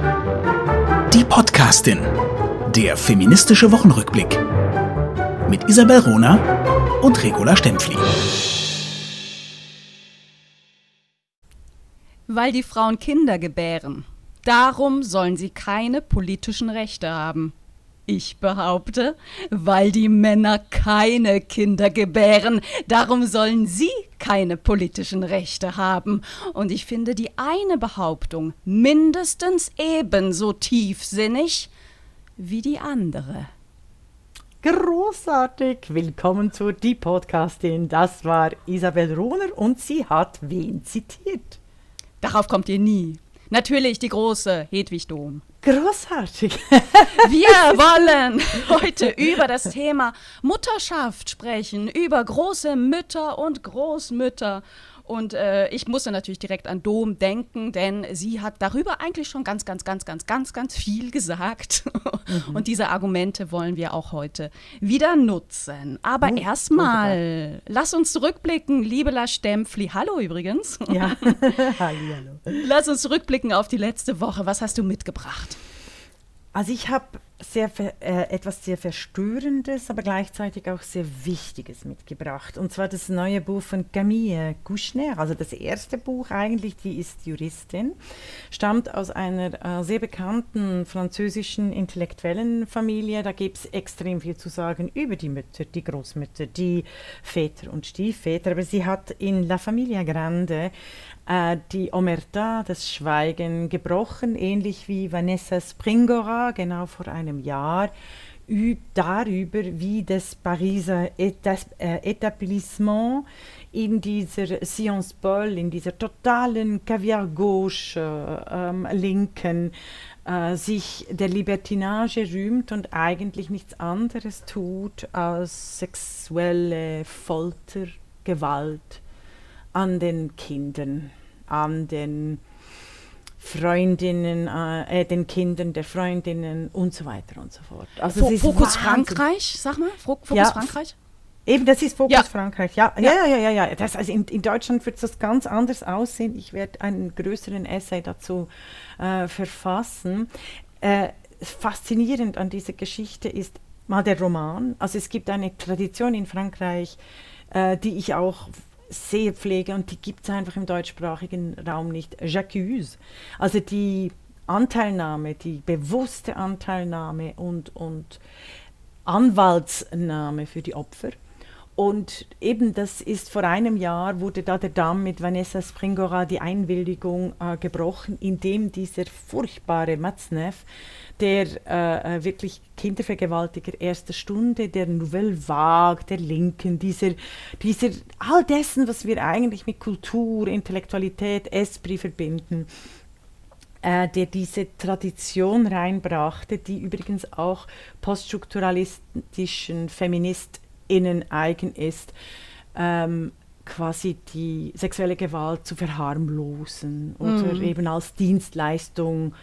Die Podcastin. Der feministische Wochenrückblick. Mit Isabel Rona und Regula Stempfli. Weil die Frauen Kinder gebären. Darum sollen sie keine politischen Rechte haben. Ich behaupte, weil die Männer keine Kinder gebären, darum sollen sie keine politischen Rechte haben. Und ich finde die eine Behauptung mindestens ebenso tiefsinnig wie die andere. Großartig! Willkommen zu Die Podcastin. Das war Isabel Rohner und sie hat wen zitiert? Darauf kommt ihr nie. Natürlich die große Hedwig Dom. Großartig. Wir wollen heute über das Thema Mutterschaft sprechen, über große Mütter und Großmütter. Und äh, ich musste natürlich direkt an Dom denken, denn sie hat darüber eigentlich schon ganz, ganz, ganz, ganz, ganz, ganz viel gesagt. Mhm. Und diese Argumente wollen wir auch heute wieder nutzen. Aber oh, erstmal, lass uns zurückblicken, liebe La Stempfli. Hallo übrigens. Ja, hallo, hallo. Lass uns zurückblicken auf die letzte Woche. Was hast du mitgebracht? Also ich habe sehr äh, etwas sehr Verstörendes, aber gleichzeitig auch sehr Wichtiges mitgebracht. Und zwar das neue Buch von Camille Kouchner, also das erste Buch eigentlich, die ist Juristin, stammt aus einer äh, sehr bekannten französischen intellektuellen Familie. Da gibt es extrem viel zu sagen über die Mütter, die Großmütter, die Väter und Stiefväter. Aber sie hat in La Familia Grande äh, die Omerta, das Schweigen, gebrochen, ähnlich wie Vanessa Springora, genau vor einem Jahr, darüber, wie das Pariser Etas äh, Etablissement in dieser Sciences Po, in dieser totalen Caviar-Gauche ähm, Linken, äh, sich der Libertinage rühmt und eigentlich nichts anderes tut als sexuelle Folter, Gewalt an den Kindern an den Freundinnen, äh, den Kindern der Freundinnen und so weiter und so fort. Also F Fokus Frankreich, sag mal, Fokus ja, Frankreich? Eben, das ist Fokus ja. Frankreich. Ja, ja, ja, ja, ja. ja. Das, also in, in Deutschland wird das ganz anders aussehen. Ich werde einen größeren Essay dazu äh, verfassen. Äh, faszinierend an dieser Geschichte ist mal der Roman. Also es gibt eine Tradition in Frankreich, äh, die ich auch sehr pflege und die gibt es einfach im deutschsprachigen Raum nicht. J'accuse. Also die Anteilnahme, die bewusste Anteilnahme und, und Anwaltsnahme für die Opfer. Und eben das ist vor einem Jahr, wurde da der Damm mit Vanessa Springora die Einwilligung äh, gebrochen, indem dieser furchtbare Matzneff der äh, äh, wirklich Kindervergewaltiger erster Stunde, der Nouvelle Vague, der Linken, dieser, dieser, all dessen, was wir eigentlich mit Kultur, Intellektualität, Esprit verbinden, äh, der diese Tradition reinbrachte, die übrigens auch poststrukturalistischen FeministInnen eigen ist, ähm, quasi die sexuelle Gewalt zu verharmlosen oder mm. eben als Dienstleistung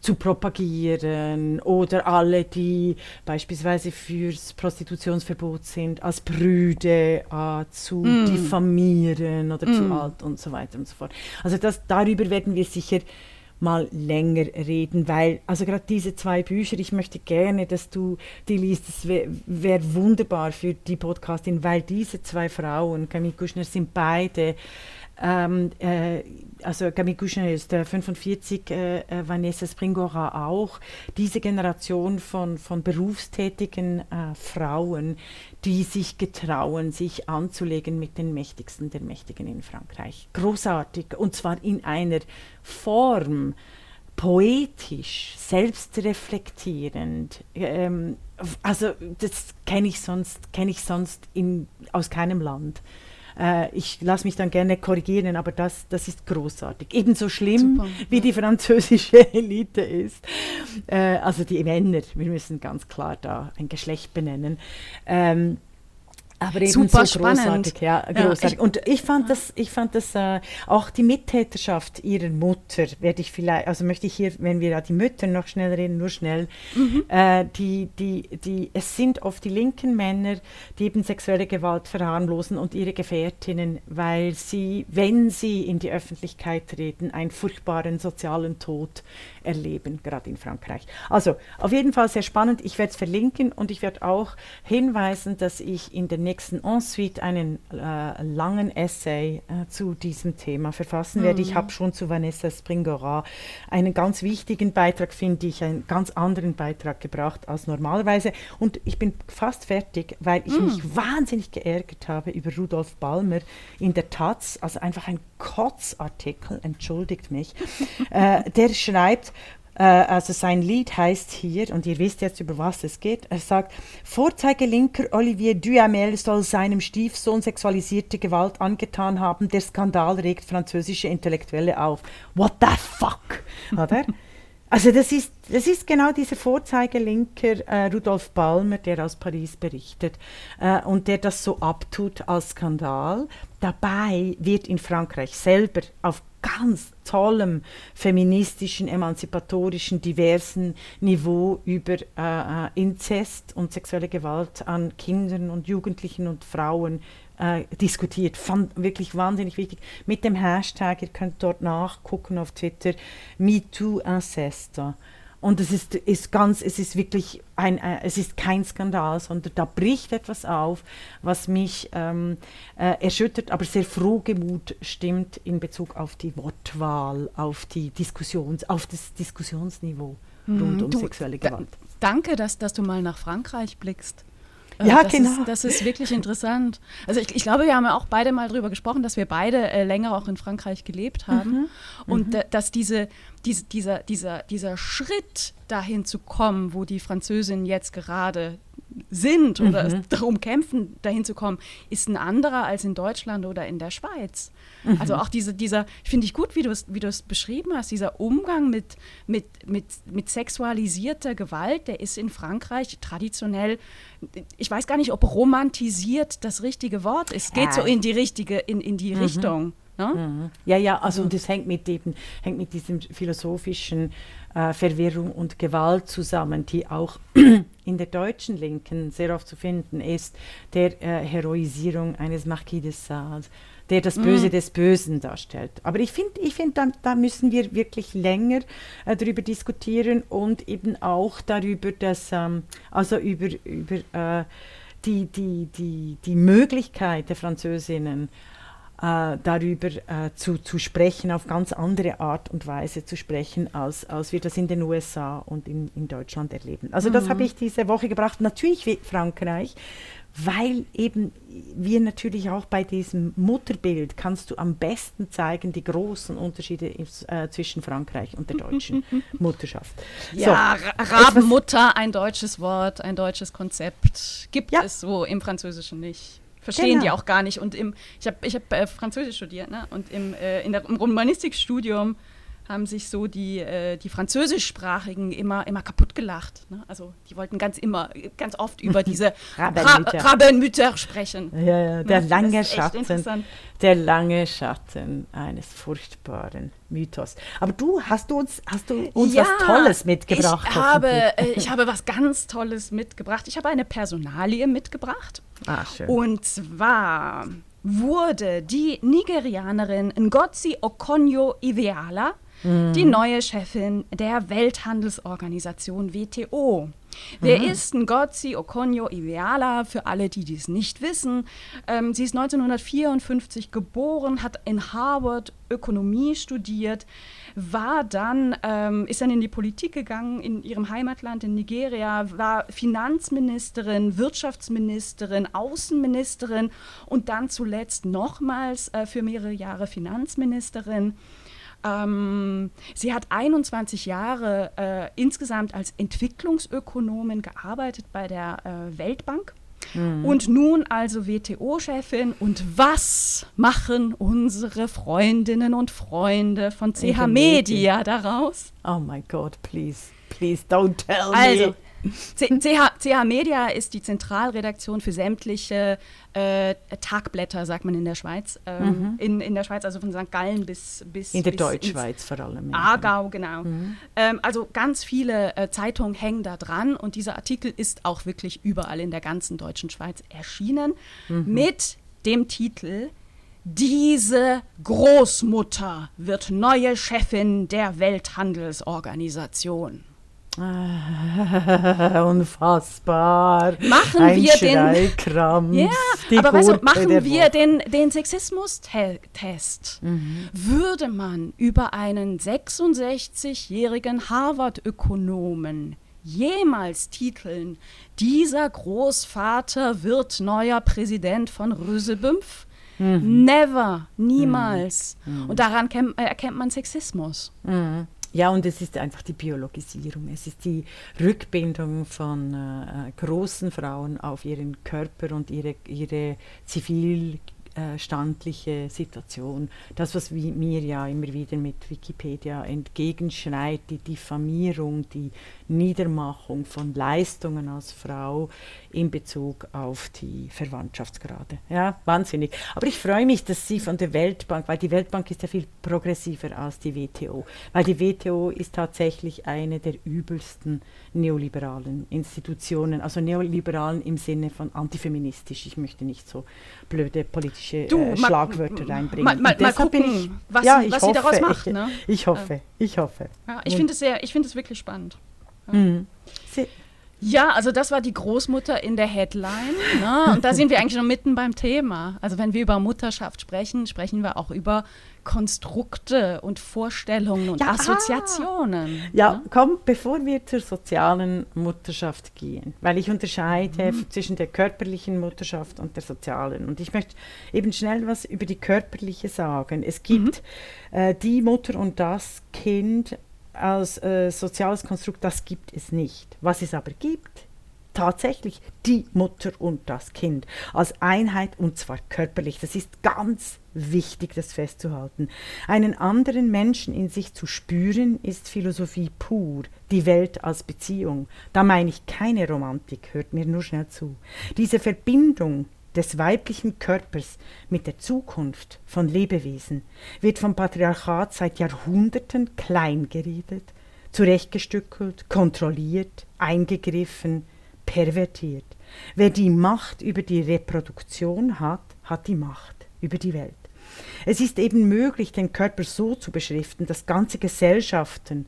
zu propagieren oder alle, die beispielsweise fürs Prostitutionsverbot sind, als Brüde äh, zu mm. diffamieren oder mm. zu alt und so weiter und so fort. Also das, darüber werden wir sicher mal länger reden, weil, also gerade diese zwei Bücher, ich möchte gerne, dass du die liest, das wäre wär wunderbar für die Podcastin, weil diese zwei Frauen, Camille Kuschner, sind beide ähm, äh, also Camille Couchner ist äh, 45, äh, Vanessa Springora auch. Diese Generation von, von berufstätigen äh, Frauen, die sich getrauen, sich anzulegen mit den Mächtigsten der Mächtigen in Frankreich. Großartig. Und zwar in einer Form, poetisch, selbstreflektierend. Ähm, also das kenne ich sonst, kenne ich sonst in, aus keinem Land. Äh, ich lasse mich dann gerne korrigieren, aber das, das ist großartig. Ebenso schlimm Super, wie ja. die französische Elite ist. Äh, also die Männer, wir müssen ganz klar da ein Geschlecht benennen. Ähm, Aber eben Super so spannend. großartig, ja, Ja, großartig. ich- und ich fand das, ich fand das äh, auch die Mittäterschaft ihrer Mutter, werde ich vielleicht, also möchte ich hier, wenn wir da die Mütter noch schnell reden, nur schnell, Mhm. äh, die, die, die, es sind oft die linken Männer, die eben sexuelle Gewalt verharmlosen und ihre Gefährtinnen, weil sie, wenn sie in die Öffentlichkeit treten, einen furchtbaren sozialen Tod erleben, gerade in Frankreich. Also auf jeden Fall sehr spannend. Ich werde es verlinken und ich werde auch hinweisen, dass ich in der nächsten Ensuite einen äh, langen Essay äh, zu diesem Thema verfassen werde. Ich habe schon zu Vanessa Springora einen ganz wichtigen Beitrag, finde ich, einen ganz anderen Beitrag gebracht als normalerweise. Und ich bin fast fertig, weil ich mich wahnsinnig geärgert habe über Rudolf Balmer in der Taz, also einfach ein Kotzartikel, entschuldigt mich. äh, der schreibt, äh, also sein Lied heißt hier, und ihr wisst jetzt, über was es geht, er sagt, Vorzeigelinker Olivier Duhamel soll seinem Stiefsohn sexualisierte Gewalt angetan haben, der Skandal regt französische Intellektuelle auf. What the fuck? Oder? Also das ist, das ist genau dieser Vorzeigelinker äh, Rudolf Balmer, der aus Paris berichtet äh, und der das so abtut als Skandal. Dabei wird in Frankreich selber auf ganz tollem feministischen, emanzipatorischen, diversen Niveau über äh, äh, Inzest und sexuelle Gewalt an Kindern und Jugendlichen und Frauen äh, diskutiert. Fand wirklich wahnsinnig wichtig. Mit dem Hashtag, ihr könnt dort nachgucken auf Twitter, MeTooIncest. Und es ist, ist ganz, es ist wirklich ein, äh, es ist kein Skandal, sondern da bricht etwas auf, was mich ähm, äh, erschüttert, aber sehr frohgemut stimmt in Bezug auf die Wortwahl, auf die Diskussions, auf das Diskussionsniveau rund um Du, sexuelle Gewalt. Danke, dass, dass du mal nach Frankreich blickst. Äh, Ja, das genau. Ist, das ist wirklich interessant. Also ich, ich glaube, wir haben ja auch beide mal darüber gesprochen, dass wir beide äh, länger auch in Frankreich gelebt haben. Mhm. Und da, dass diese, diese, dieser, dieser, dieser Schritt dahin zu kommen, wo die Französinnen jetzt gerade sind oder Mhm. darum kämpfen, dahin zu kommen, ist ein anderer als in Deutschland oder in der Schweiz. Mhm. Also auch diese, dieser, finde ich gut, wie du es wie beschrieben hast, dieser Umgang mit, mit, mit, mit sexualisierter Gewalt, der ist in Frankreich traditionell, ich weiß gar nicht, ob romantisiert das richtige Wort ist. Geht so in die richtige, in, in die Richtung. Ne? Ja, ja, also und das hängt mit eben, hängt mit diesem philosophischen äh, Verwirrung und Gewalt zusammen, die auch in der deutschen Linken sehr oft zu finden ist, der äh, Heroisierung eines Marquis de Sade, der das Böse des Bösen darstellt. Aber ich finde, ich find, da, da müssen wir wirklich länger äh, darüber diskutieren und eben auch darüber, dass, ähm, also über, über äh, die, die, die, die Möglichkeit der Französinnen, äh, darüber äh, zu, zu sprechen, auf ganz andere Art und Weise zu sprechen, als, als wir das in den USA und in, in Deutschland erleben. Also das habe ich diese Woche gebracht. Natürlich wie Frankreich, weil eben wir natürlich auch bei diesem Mutterbild kannst du am besten zeigen die großen Unterschiede äh, zwischen Frankreich und der deutschen Mutterschaft. Ja, So, Rabenmutter, ein deutsches Wort, ein deutsches Konzept. Gibt Ja. es so im Französischen nicht. Verstehen die Genau. auch gar nicht. Und im, ich habe ich hab, äh, Französisch studiert, ne? Und im, äh, in der, im Romanistikstudium haben sich so die, äh, die Französischsprachigen immer, immer kaputt gelacht. Ne? Also die wollten ganz immer, ganz oft über diese Rabenmütter. Ra Rabenmütter sprechen. Ja, ja, der Ne? lange Schatten, der lange Schatten eines furchtbaren Mythos. Aber du hast du uns, hast du uns Ja, was Tolles mitgebracht? Ich habe, äh, ich habe was ganz Tolles mitgebracht. Ich habe eine Personalie mitgebracht. ah, schön. Und zwar wurde die Nigerianerin Ngozi Okonjo-Iweala die neue Chefin der Welthandelsorganisation WTO. Wer ist Ngozi Okonjo-Iweala? Für alle, die dies nicht wissen, ähm, sie ist 1954 geboren, hat in Harvard Ökonomie studiert, war dann, ähm, ist dann in die Politik gegangen in ihrem Heimatland in Nigeria, war Finanzministerin, Wirtschaftsministerin, Außenministerin und dann zuletzt nochmals äh, für mehrere Jahre Finanzministerin. Ähm, sie hat 21 Jahre äh, insgesamt als Entwicklungsökonomin gearbeitet bei der äh, Weltbank. Und nun also WTO-Chefin. Und was machen unsere Freundinnen und Freunde von CH Media daraus? oh my God, please, please don't tell Also, me. CH, CH Media ist die Zentralredaktion für sämtliche äh, Tagblätter, sagt man in der Schweiz. Ähm, mhm. in, in der Schweiz, also von St. Gallen bis. bis in der Deutschschweiz vor allem. Aargau, genau. Mhm. Ähm, also ganz viele äh, Zeitungen hängen da dran und dieser Artikel ist auch wirklich überall in der ganzen deutschen Schweiz erschienen mhm. mit dem Titel diese Großmutter wird neue Chefin der Welthandelsorganisation. Unfassbar. Machen Ein wir den. Ja, aber weißt du, machen wir den, den Sexismus-Test. Mhm. Würde man über einen 66-jährigen Harvard-Ökonomen jemals titeln, dieser Großvater wird neuer Präsident von Rösebümpf? Mhm. Never, niemals. Mhm. Und daran erkennt man Sexismus. Mhm. Ja, und es ist einfach die Biologisierung. Es ist die Rückbindung von äh, großen Frauen auf ihren Körper und ihre, ihre zivil äh, standliche Situation. Das, was wir, mir ja immer wieder mit Wikipedia entgegenschreit, die Diffamierung, die Niedermachung von Leistungen als Frau in Bezug auf die Verwandtschaftsgrade. Ja, wahnsinnig. Aber ich freue mich, dass Sie von der Weltbank, weil die Weltbank ist ja viel progressiver als die WTO, weil die WTO ist tatsächlich eine der übelsten neoliberalen Institutionen, also neoliberalen im Sinne von antifeministisch. Ich möchte nicht so blöde politische du, äh, Schlagwörter reinbringen. Mal, mal, mal gucken, ich, was, ja, sie, was hoffe, sie daraus macht. Ich, ne? ich hoffe, ich hoffe. Ja, ich finde es sehr, ich finde es wirklich spannend. Ja. Mhm. Ja, also das war die Großmutter in der Headline. Ne? Und da sind wir eigentlich schon mitten beim Thema. Also wenn wir über Mutterschaft sprechen, sprechen wir auch über Konstrukte und Vorstellungen und ja, Assoziationen. Ah. Ja, ne? komm, bevor wir zur sozialen Mutterschaft gehen, weil ich unterscheide mhm. zwischen der körperlichen Mutterschaft und der sozialen. Und ich möchte eben schnell was über die körperliche sagen. Es gibt mhm. äh, die Mutter und das Kind als äh, soziales Konstrukt, das gibt es nicht. Was es aber gibt, tatsächlich die Mutter und das Kind als Einheit und zwar körperlich. Das ist ganz wichtig, das festzuhalten. Einen anderen Menschen in sich zu spüren, ist Philosophie pur, die Welt als Beziehung. Da meine ich keine Romantik, hört mir nur schnell zu. Diese Verbindung des weiblichen Körpers mit der Zukunft von Lebewesen wird vom Patriarchat seit Jahrhunderten kleingeredet, zurechtgestückelt, kontrolliert, eingegriffen, pervertiert. Wer die Macht über die Reproduktion hat, hat die Macht über die Welt. Es ist eben möglich, den Körper so zu beschriften, dass ganze Gesellschaften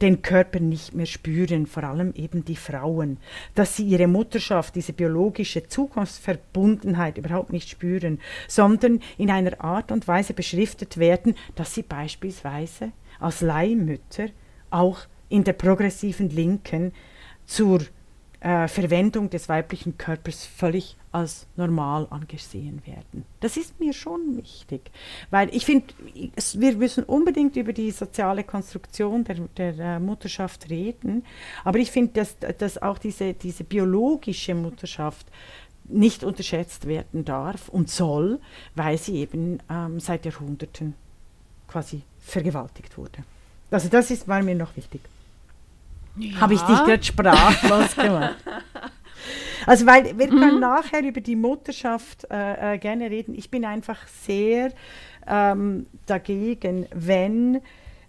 den Körper nicht mehr spüren, vor allem eben die Frauen, dass sie ihre Mutterschaft, diese biologische Zukunftsverbundenheit überhaupt nicht spüren, sondern in einer Art und Weise beschriftet werden, dass sie beispielsweise als Leihmütter auch in der progressiven Linken zur äh, Verwendung des weiblichen Körpers völlig als normal angesehen werden. Das ist mir schon wichtig, weil ich finde, wir müssen unbedingt über die soziale Konstruktion der, der äh, Mutterschaft reden, aber ich finde, dass, dass auch diese, diese biologische Mutterschaft nicht unterschätzt werden darf und soll, weil sie eben ähm, seit Jahrhunderten quasi vergewaltigt wurde. Also das ist, war mir noch wichtig. Ja. Habe ich dich gerade sprachlos gemacht. Also weil wir mhm. können nachher über die Mutterschaft äh, äh, gerne reden. Ich bin einfach sehr ähm, dagegen, wenn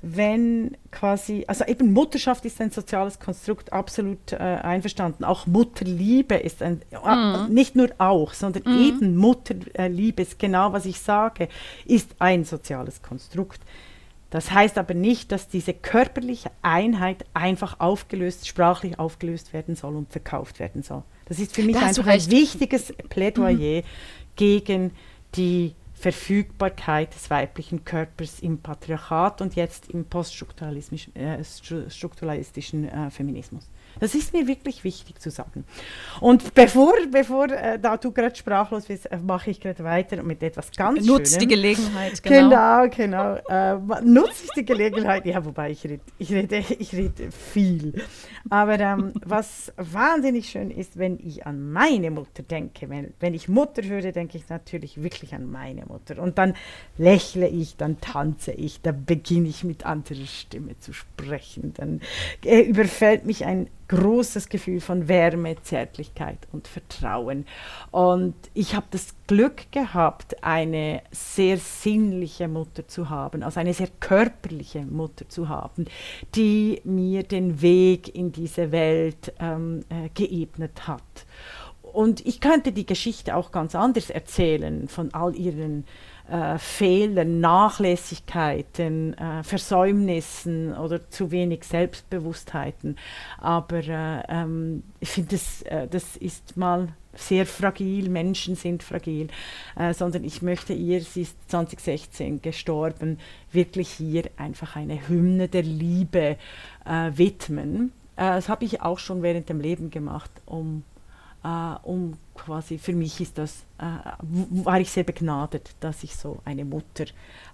wenn quasi, also eben Mutterschaft ist ein soziales Konstrukt, absolut äh, einverstanden. Auch Mutterliebe ist ein, äh, mhm. nicht nur auch, sondern mhm. eben Mutterliebe ist genau, was ich sage, ist ein soziales Konstrukt. Das heißt aber nicht, dass diese körperliche Einheit einfach aufgelöst, sprachlich aufgelöst werden soll und verkauft werden soll. Das ist für mich einfach ein wichtiges Plädoyer mhm. gegen die Verfügbarkeit des weiblichen Körpers im Patriarchat und jetzt im poststrukturalistischen äh, äh, Feminismus. Das ist mir wirklich wichtig zu sagen. Und bevor, bevor äh, da du gerade sprachlos bist, äh, mache ich gerade weiter mit etwas ganz Nutzt Schönem. die Gelegenheit, genau. Genau, genau. Äh, nutze ich die Gelegenheit. Ja, wobei ich rede, ich rede, ich rede viel. Aber ähm, was wahnsinnig schön ist, wenn ich an meine Mutter denke, wenn, wenn ich Mutter höre, denke ich natürlich wirklich an meine Mutter. Und dann lächle ich, dann tanze ich, dann beginne ich mit anderer Stimme zu sprechen. Dann äh, überfällt mich ein großes Gefühl von Wärme, Zärtlichkeit und Vertrauen. Und ich habe das Glück gehabt, eine sehr sinnliche Mutter zu haben, also eine sehr körperliche Mutter zu haben, die mir den Weg in diese Welt ähm, äh, geebnet hat. Und ich könnte die Geschichte auch ganz anders erzählen von all ihren äh, Fehlern, Nachlässigkeiten, äh, Versäumnissen oder zu wenig Selbstbewusstheiten. Aber äh, ähm, ich finde, das, äh, das ist mal sehr fragil, Menschen sind fragil, äh, sondern ich möchte ihr, sie ist 2016 gestorben, wirklich hier einfach eine Hymne der Liebe äh, widmen. das habe ich auch schon während dem Leben gemacht, um äh, um quasi, für mich ist das, äh, war ich sehr begnadet, dass ich so eine Mutter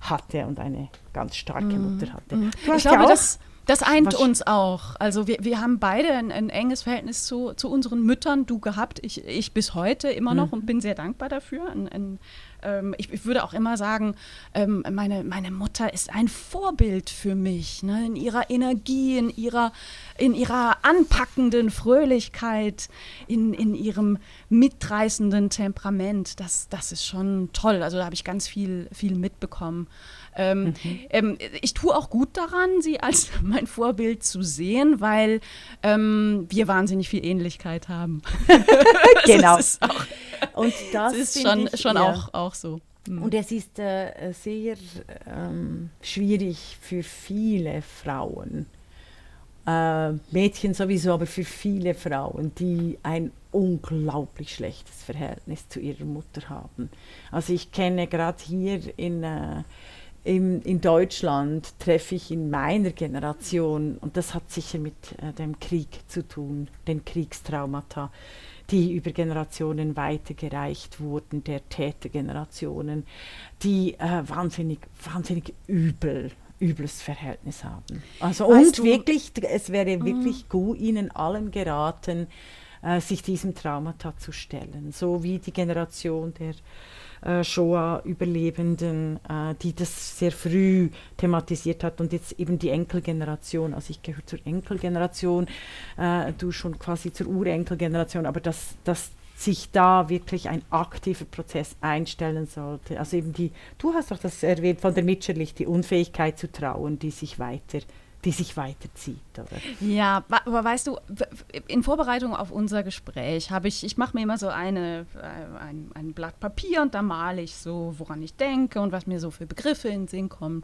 hatte und eine ganz starke mm. Mutter hatte. Mm. ich glaube, das, das eint uns auch. Also wir, wir haben beide ein, ein enges Verhältnis zu, zu unseren Müttern, du gehabt, ich, ich bis heute immer noch mhm. und bin sehr dankbar dafür. Ein, ein, ähm, ich, ich, würde auch immer sagen, ähm, meine, meine Mutter ist ein Vorbild für mich, ne? in ihrer Energie, in ihrer, in ihrer anpackenden Fröhlichkeit, in, in ihrem mitreißenden Temperament. Das, das ist schon toll. Also da habe ich ganz viel, viel mitbekommen. Ähm, mhm. ähm, ich tue auch gut daran, sie als mein Vorbild zu sehen, weil ähm, wir wahnsinnig viel Ähnlichkeit haben. genau. Das Und das ist schon, ich, schon ja. auch, auch so. Mhm. Und es ist äh, sehr ähm, schwierig für viele Frauen, äh, Mädchen sowieso, aber für viele Frauen, die ein unglaublich schlechtes Verhältnis zu ihrer Mutter haben. Also ich kenne gerade hier in, äh, in, in, Deutschland, treffe ich in meiner Generation, und das hat sicher mit äh, dem Krieg zu tun, den Kriegstraumata, die über Generationen weitergereicht wurden, der Tätergenerationen, die äh, wahnsinnig, wahnsinnig übel übles Verhältnis haben. Also weißt und wirklich, es wäre mm. wirklich gut, ihnen allen geraten, äh, sich diesem Traumata zu stellen, so wie die Generation der äh, Shoah-Überlebenden, äh, die das sehr früh thematisiert hat und jetzt eben die Enkelgeneration, also ich gehöre zur Enkelgeneration, äh, du schon quasi zur Urenkelgeneration, aber dass das sich da wirklich ein aktiver Prozess einstellen sollte. Also eben die, du hast doch das erwähnt von der Mitscherlich, die Unfähigkeit zu trauen, die sich weiter die sich weiterzieht. Oder? Ja, aber weißt du, in Vorbereitung auf unser Gespräch habe ich, ich mache mir immer so eine, äh, ein, ein Blatt Papier und da male ich so, woran ich denke und was mir so für Begriffe in den Sinn kommen.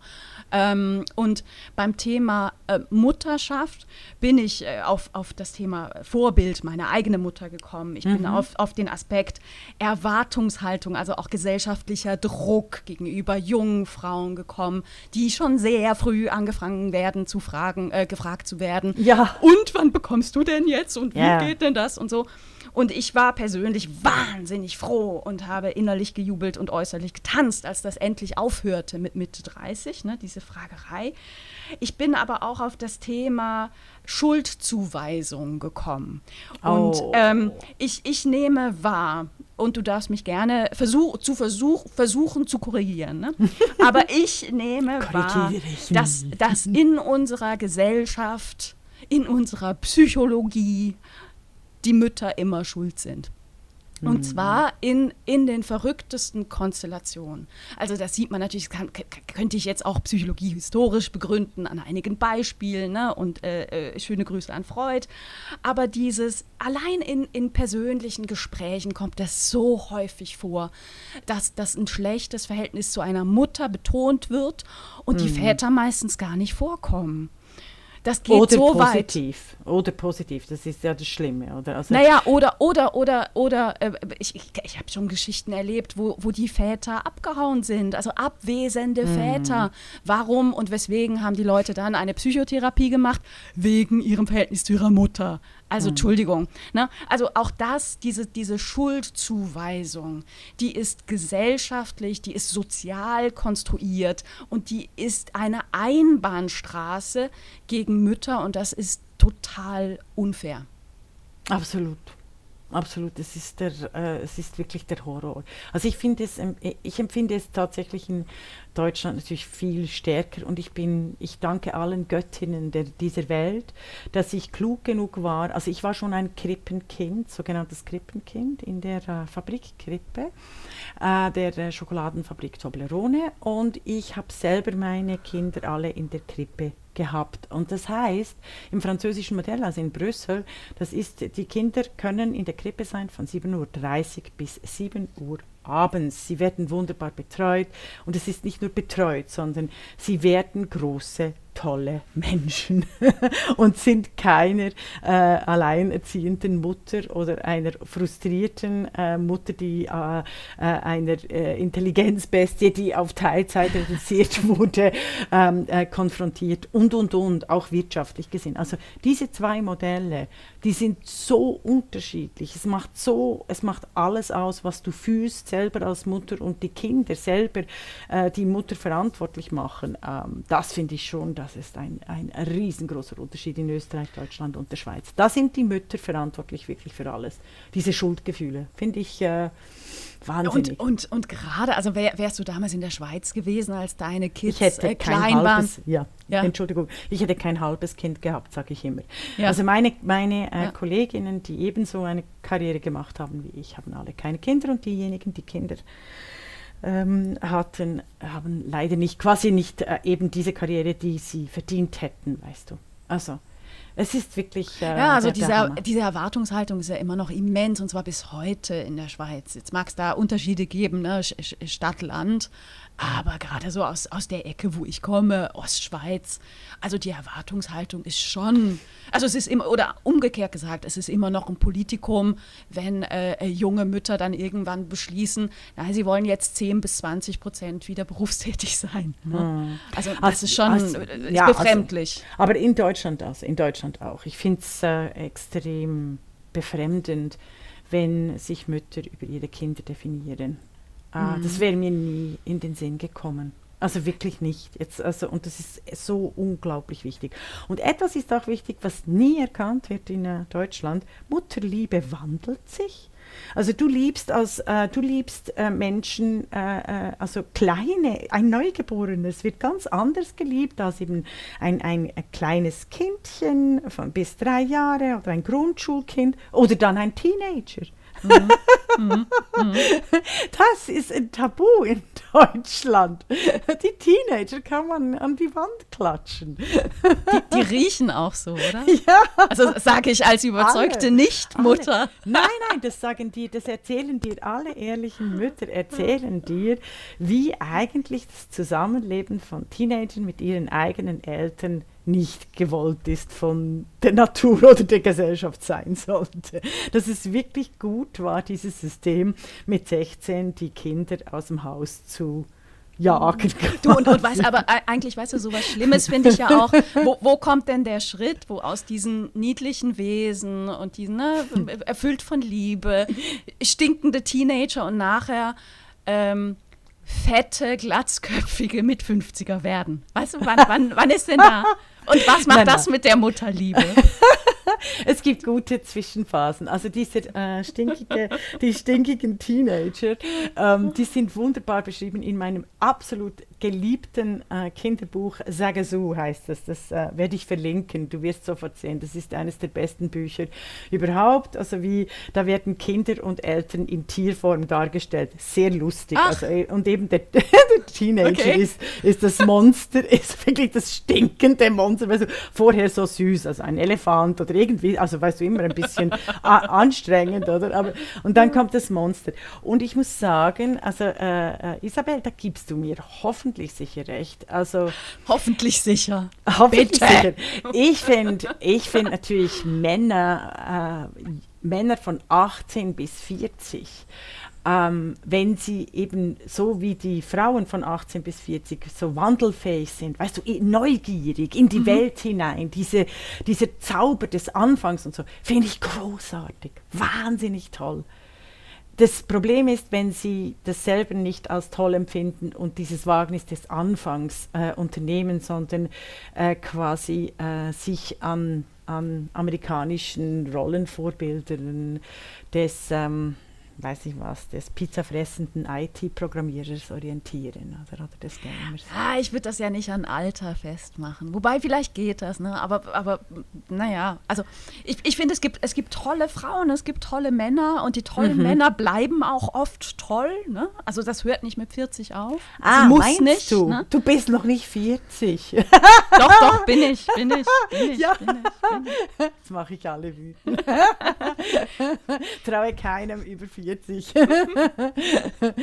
Ähm, und beim Thema äh, Mutterschaft bin ich äh, auf, auf das Thema Vorbild, meine eigene Mutter gekommen. Ich mhm. bin auf, auf den Aspekt Erwartungshaltung, also auch gesellschaftlicher Druck gegenüber jungen Frauen gekommen, die schon sehr früh angefangen werden zu fragen, äh, gefragt zu werden. Ja. Und wann bekommst du denn jetzt und wie ja. geht denn das und so. Und ich war persönlich wahnsinnig froh und habe innerlich gejubelt und äußerlich getanzt, als das endlich aufhörte mit Mitte 30, ne, diese Fragerei. Ich bin aber auch auf das Thema Schuldzuweisung gekommen. Und oh. ähm, ich, ich nehme wahr, und du darfst mich gerne versuch, zu versuch, versuchen zu korrigieren. Ne? Aber ich nehme wahr, dass, dass in unserer Gesellschaft, in unserer Psychologie die Mütter immer schuld sind. Und mhm. zwar in, in den verrücktesten Konstellationen. Also das sieht man natürlich, kann, könnte ich jetzt auch Psychologie historisch begründen an einigen Beispielen ne? und äh, äh, schöne Grüße an Freud. Aber dieses, allein in, in persönlichen Gesprächen kommt das so häufig vor, dass, dass ein schlechtes Verhältnis zu einer Mutter betont wird und mhm. die Väter meistens gar nicht vorkommen. Das geht oder so positiv. weit. Oder positiv, das ist ja das Schlimme. Oder? Also naja, oder, oder, oder, oder, äh, ich, ich, ich habe schon Geschichten erlebt, wo, wo die Väter abgehauen sind, also abwesende mhm. Väter. Warum und weswegen haben die Leute dann eine Psychotherapie gemacht? Wegen ihrem Verhältnis zu ihrer Mutter. Also mhm. Entschuldigung. Ne? Also auch das, diese, diese Schuldzuweisung, die ist gesellschaftlich, die ist sozial konstruiert und die ist eine Einbahnstraße gegen Mütter und das ist total unfair. Absolut. Absolut. Es ist, der, äh, es ist wirklich der Horror. Also ich finde es, ähm, ich empfinde es tatsächlich in Deutschland natürlich viel stärker und ich bin, ich danke allen Göttinnen der, dieser Welt, dass ich klug genug war. Also ich war schon ein Krippenkind, sogenanntes Krippenkind in der äh, Fabrikkrippe, äh, der äh, Schokoladenfabrik Toblerone und ich habe selber meine Kinder alle in der Krippe gehabt. Und das heißt, im französischen Modell, also in Brüssel, das ist, die Kinder können in der Krippe sein von 7.30 Uhr bis 7 Uhr abends. Sie werden wunderbar betreut und es ist nicht nur betreut, sondern sie werden große tolle Menschen und sind keiner äh, alleinerziehenden Mutter oder einer frustrierten äh, Mutter, die äh, äh einer äh, Intelligenzbestie, die auf Teilzeit reduziert wurde, ähm, äh, konfrontiert und und und, auch wirtschaftlich gesehen. Also diese zwei Modelle, die sind so unterschiedlich. Es macht so, es macht alles aus, was du fühlst selber als Mutter und die Kinder selber die Mutter verantwortlich machen. Ähm, das finde ich schon, dass das ist ein, ein riesengroßer Unterschied in Österreich, Deutschland und der Schweiz. Da sind die Mütter verantwortlich wirklich für alles. Diese Schuldgefühle finde ich äh, wahnsinnig. Und, und, und gerade, also wär, wärst du damals in der Schweiz gewesen, als deine Kids ich hätte äh, klein kein halbes, Ja, ja, Entschuldigung, ich hätte kein halbes Kind gehabt, sage ich immer. Ja. Also meine, meine äh, ja. Kolleginnen, die ebenso eine Karriere gemacht haben wie ich, haben alle keine Kinder und diejenigen, die Kinder ähm, hatten, haben leider nicht, quasi nicht äh, eben diese Karriere, die sie verdient hätten, weißt du. Also es ist wirklich. Äh, ja, also diese, diese Erwartungshaltung ist ja immer noch immens und zwar bis heute in der Schweiz. Jetzt mag es da Unterschiede geben, ne? Stadt, Land. Aber gerade so aus, aus der Ecke, wo ich komme, Ostschweiz, also die Erwartungshaltung ist schon, also es ist immer, oder umgekehrt gesagt, es ist immer noch ein Politikum, wenn äh, äh junge Mütter dann irgendwann beschließen, na, sie wollen jetzt 10 bis 20 Prozent wieder berufstätig sein. Ne? Hm. Also das also, ist schon also, ist ja, befremdlich. Also, aber in Deutschland also, in Deutschland auch. Ich finde es äh, extrem befremdend, wenn sich Mütter über ihre Kinder definieren. Ah, mhm. Das wäre mir nie in den Sinn gekommen. Also wirklich nicht. Jetzt, also, und das ist so unglaublich wichtig. Und etwas ist auch wichtig, was nie erkannt wird in uh, Deutschland. Mutterliebe wandelt sich. Also du liebst als äh, du liebst äh, Menschen, äh, äh also kleine, ein Neugeborenes wird ganz anders geliebt als eben ein, ein, ein kleines Kindchen von bis drei Jahre oder ein Grundschulkind oder dann ein Teenager. Mhm. Mhm. Das ist ein Tabu in Deutschland. Die Teenager kann man an die Wand klatschen. Die, die riechen auch so, oder? Ja. Also sage ich als überzeugte Nichtmutter. Nein, nein, das sagen die, das erzählen dir alle ehrlichen Mütter, erzählen dir, wie eigentlich das Zusammenleben von Teenagern mit ihren eigenen Eltern nicht gewollt ist von der Natur oder der Gesellschaft sein sollte. Dass es wirklich gut war, dieses System mit 16 die Kinder aus dem Haus zu jagen. Du, und, und weißt, aber eigentlich, weißt du, so was Schlimmes finde ich ja auch, wo, wo, kommt denn der Schritt, wo aus diesen niedlichen Wesen und diesen, ne, erfüllt von Liebe, stinkende Teenager und nachher ähm, fette, glatzköpfige Mit-50er werden? Weißt du, wann, wann, wann ist denn da? Und was macht nein, das mit der Mutterliebe? es gibt gute Zwischenphasen. Also diese äh, stinkige, die stinkigen Teenager, ähm, die sind wunderbar beschrieben in meinem absolut geliebten äh, Kinderbuch Sagasu heißt das. Das äh, werde ich verlinken. Du wirst sofort sehen. Das ist eines der besten Bücher überhaupt. Also wie da werden Kinder und Eltern in Tierform dargestellt. Sehr lustig. Also, äh, und eben der, der Teenager okay. ist, ist das Monster, ist wirklich das stinkende Monster. Du, vorher so süß, also ein Elefant oder irgendwie, also weißt du, immer ein bisschen anstrengend, oder? Aber, und dann kommt das Monster. Und ich muss sagen, also äh, äh Isabel, da gibst du mir hoffentlich sicher recht. Also hoffentlich sicher. Hoffentlich Bitte. sicher. Ich finde ich find natürlich Männer, äh, Männer von 18 bis 40 ähm, wenn sie eben so wie die Frauen von 18 bis 40 so wandelfähig sind, weißt du, neugierig in die mhm. Welt hinein, diese, dieser Zauber des Anfangs und so, finde ich großartig, wahnsinnig toll. Das Problem ist, wenn sie das selber nicht als toll empfinden und dieses Wagnis des Anfangs äh, unternehmen, sondern äh, quasi äh, sich an an amerikanischen Rollenvorbildern des ähm, weiß ich was, des pizzafressenden IT-Programmierers orientieren oder, oder des Gamers. Ah, ich würde das ja nicht an Alter festmachen. Wobei, vielleicht geht das, ne? Aber, aber naja, also ich, ich finde, es gibt, es gibt tolle Frauen, es gibt tolle Männer und die tollen mhm. Männer bleiben auch oft toll, ne? Also das hört nicht mit 40 auf. Ah, muss meinst nicht, du? Ne? Du bist noch nicht 40. doch, doch, bin ich, bin ich, bin ich, ja. bin ich, bin ich. Das mache ich alle wütend. Traue keinem über 40 40.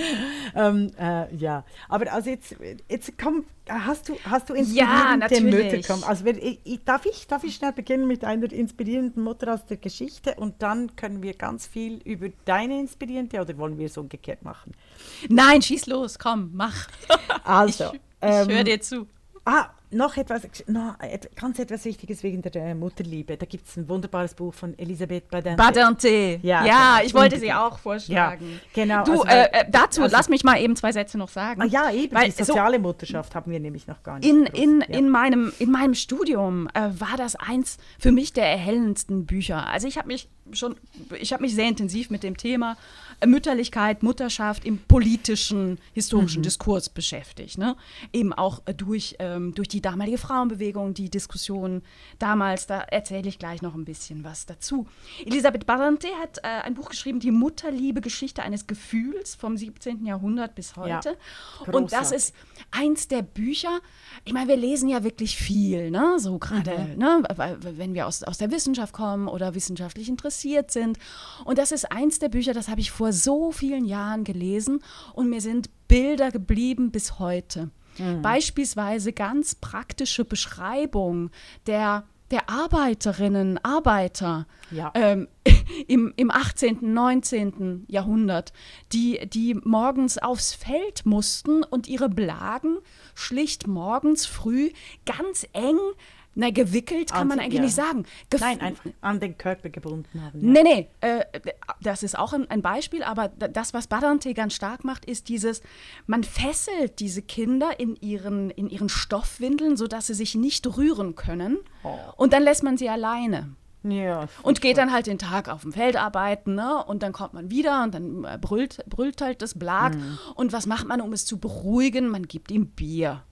ähm, äh, ja, aber also jetzt, jetzt komm, hast du, hast du inspirierende ja, Mütter? Komm, also ich, ich, darf, ich, darf ich schnell beginnen mit einer inspirierenden Mutter aus der Geschichte und dann können wir ganz viel über deine inspirierende oder wollen wir es umgekehrt machen? Nein, schieß los, komm, mach. Also, ich, ich ähm, höre dir zu. Ah, noch etwas, noch ganz etwas Wichtiges wegen der äh, Mutterliebe. Da gibt es ein wunderbares Buch von Elisabeth Badinter. Badinter. Ja, ja genau. ich wollte sie auch vorschlagen. Ja, genau. Du, also, äh, äh, dazu, also, lass mich mal eben zwei Sätze noch sagen. Ah, ja, eben, weil, die soziale so, Mutterschaft haben wir nämlich noch gar nicht. In, in, ja. in, meinem, in meinem Studium äh, war das eins für mich der erhellendsten Bücher. Also ich habe mich schon, ich habe mich sehr intensiv mit dem Thema Mütterlichkeit, Mutterschaft im politischen, historischen mhm. Diskurs beschäftigt. Ne? Eben auch äh, durch, ähm, durch die damalige Frauenbewegung, die Diskussion damals, da erzähle ich gleich noch ein bisschen was dazu. Elisabeth Barante hat äh, ein Buch geschrieben, Die Mutterliebe, Geschichte eines Gefühls vom 17. Jahrhundert bis heute. Ja, Und das ist eins der Bücher, ich meine, wir lesen ja wirklich viel, ne? so gerade, mhm. ne? wenn wir aus, aus der Wissenschaft kommen oder wissenschaftlich interessiert sind. Und das ist eins der Bücher, das habe ich vor vor so vielen Jahren gelesen und mir sind Bilder geblieben bis heute. Mhm. Beispielsweise ganz praktische Beschreibung der der Arbeiterinnen, Arbeiter ja. ähm, im, im 18., 19. Jahrhundert, die, die morgens aufs Feld mussten und ihre Blagen schlicht morgens früh ganz eng na, gewickelt kann man eigentlich ja. nicht sagen. Gef Nein, einfach an den Körper gebunden haben. Ja. Nee, nee, äh, das ist auch ein, ein, Beispiel, aber das, was Badante ganz stark macht, ist dieses, man fesselt diese Kinder in ihren, in ihren Stoffwindeln, sodass sie sich nicht rühren können oh. und dann lässt man sie alleine. Ja, und geht dann halt den Tag auf dem Feld arbeiten, ne? Und dann kommt man wieder und dann äh, brüllt, brüllt halt das Blag. Mhm. Und was macht man, um es zu beruhigen? Man gibt ihm Bier.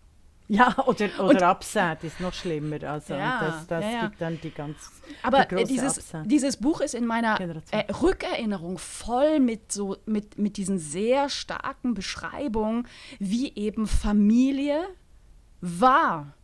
Ja, oder, oder Absat ist noch schlimmer. Also ja, das, das ja, gibt dann die ganz Aber die dieses, dieses Buch ist in meiner äh, Rückerinnerung voll mit, so, mit, mit diesen sehr starken Beschreibungen, wie eben Familie war.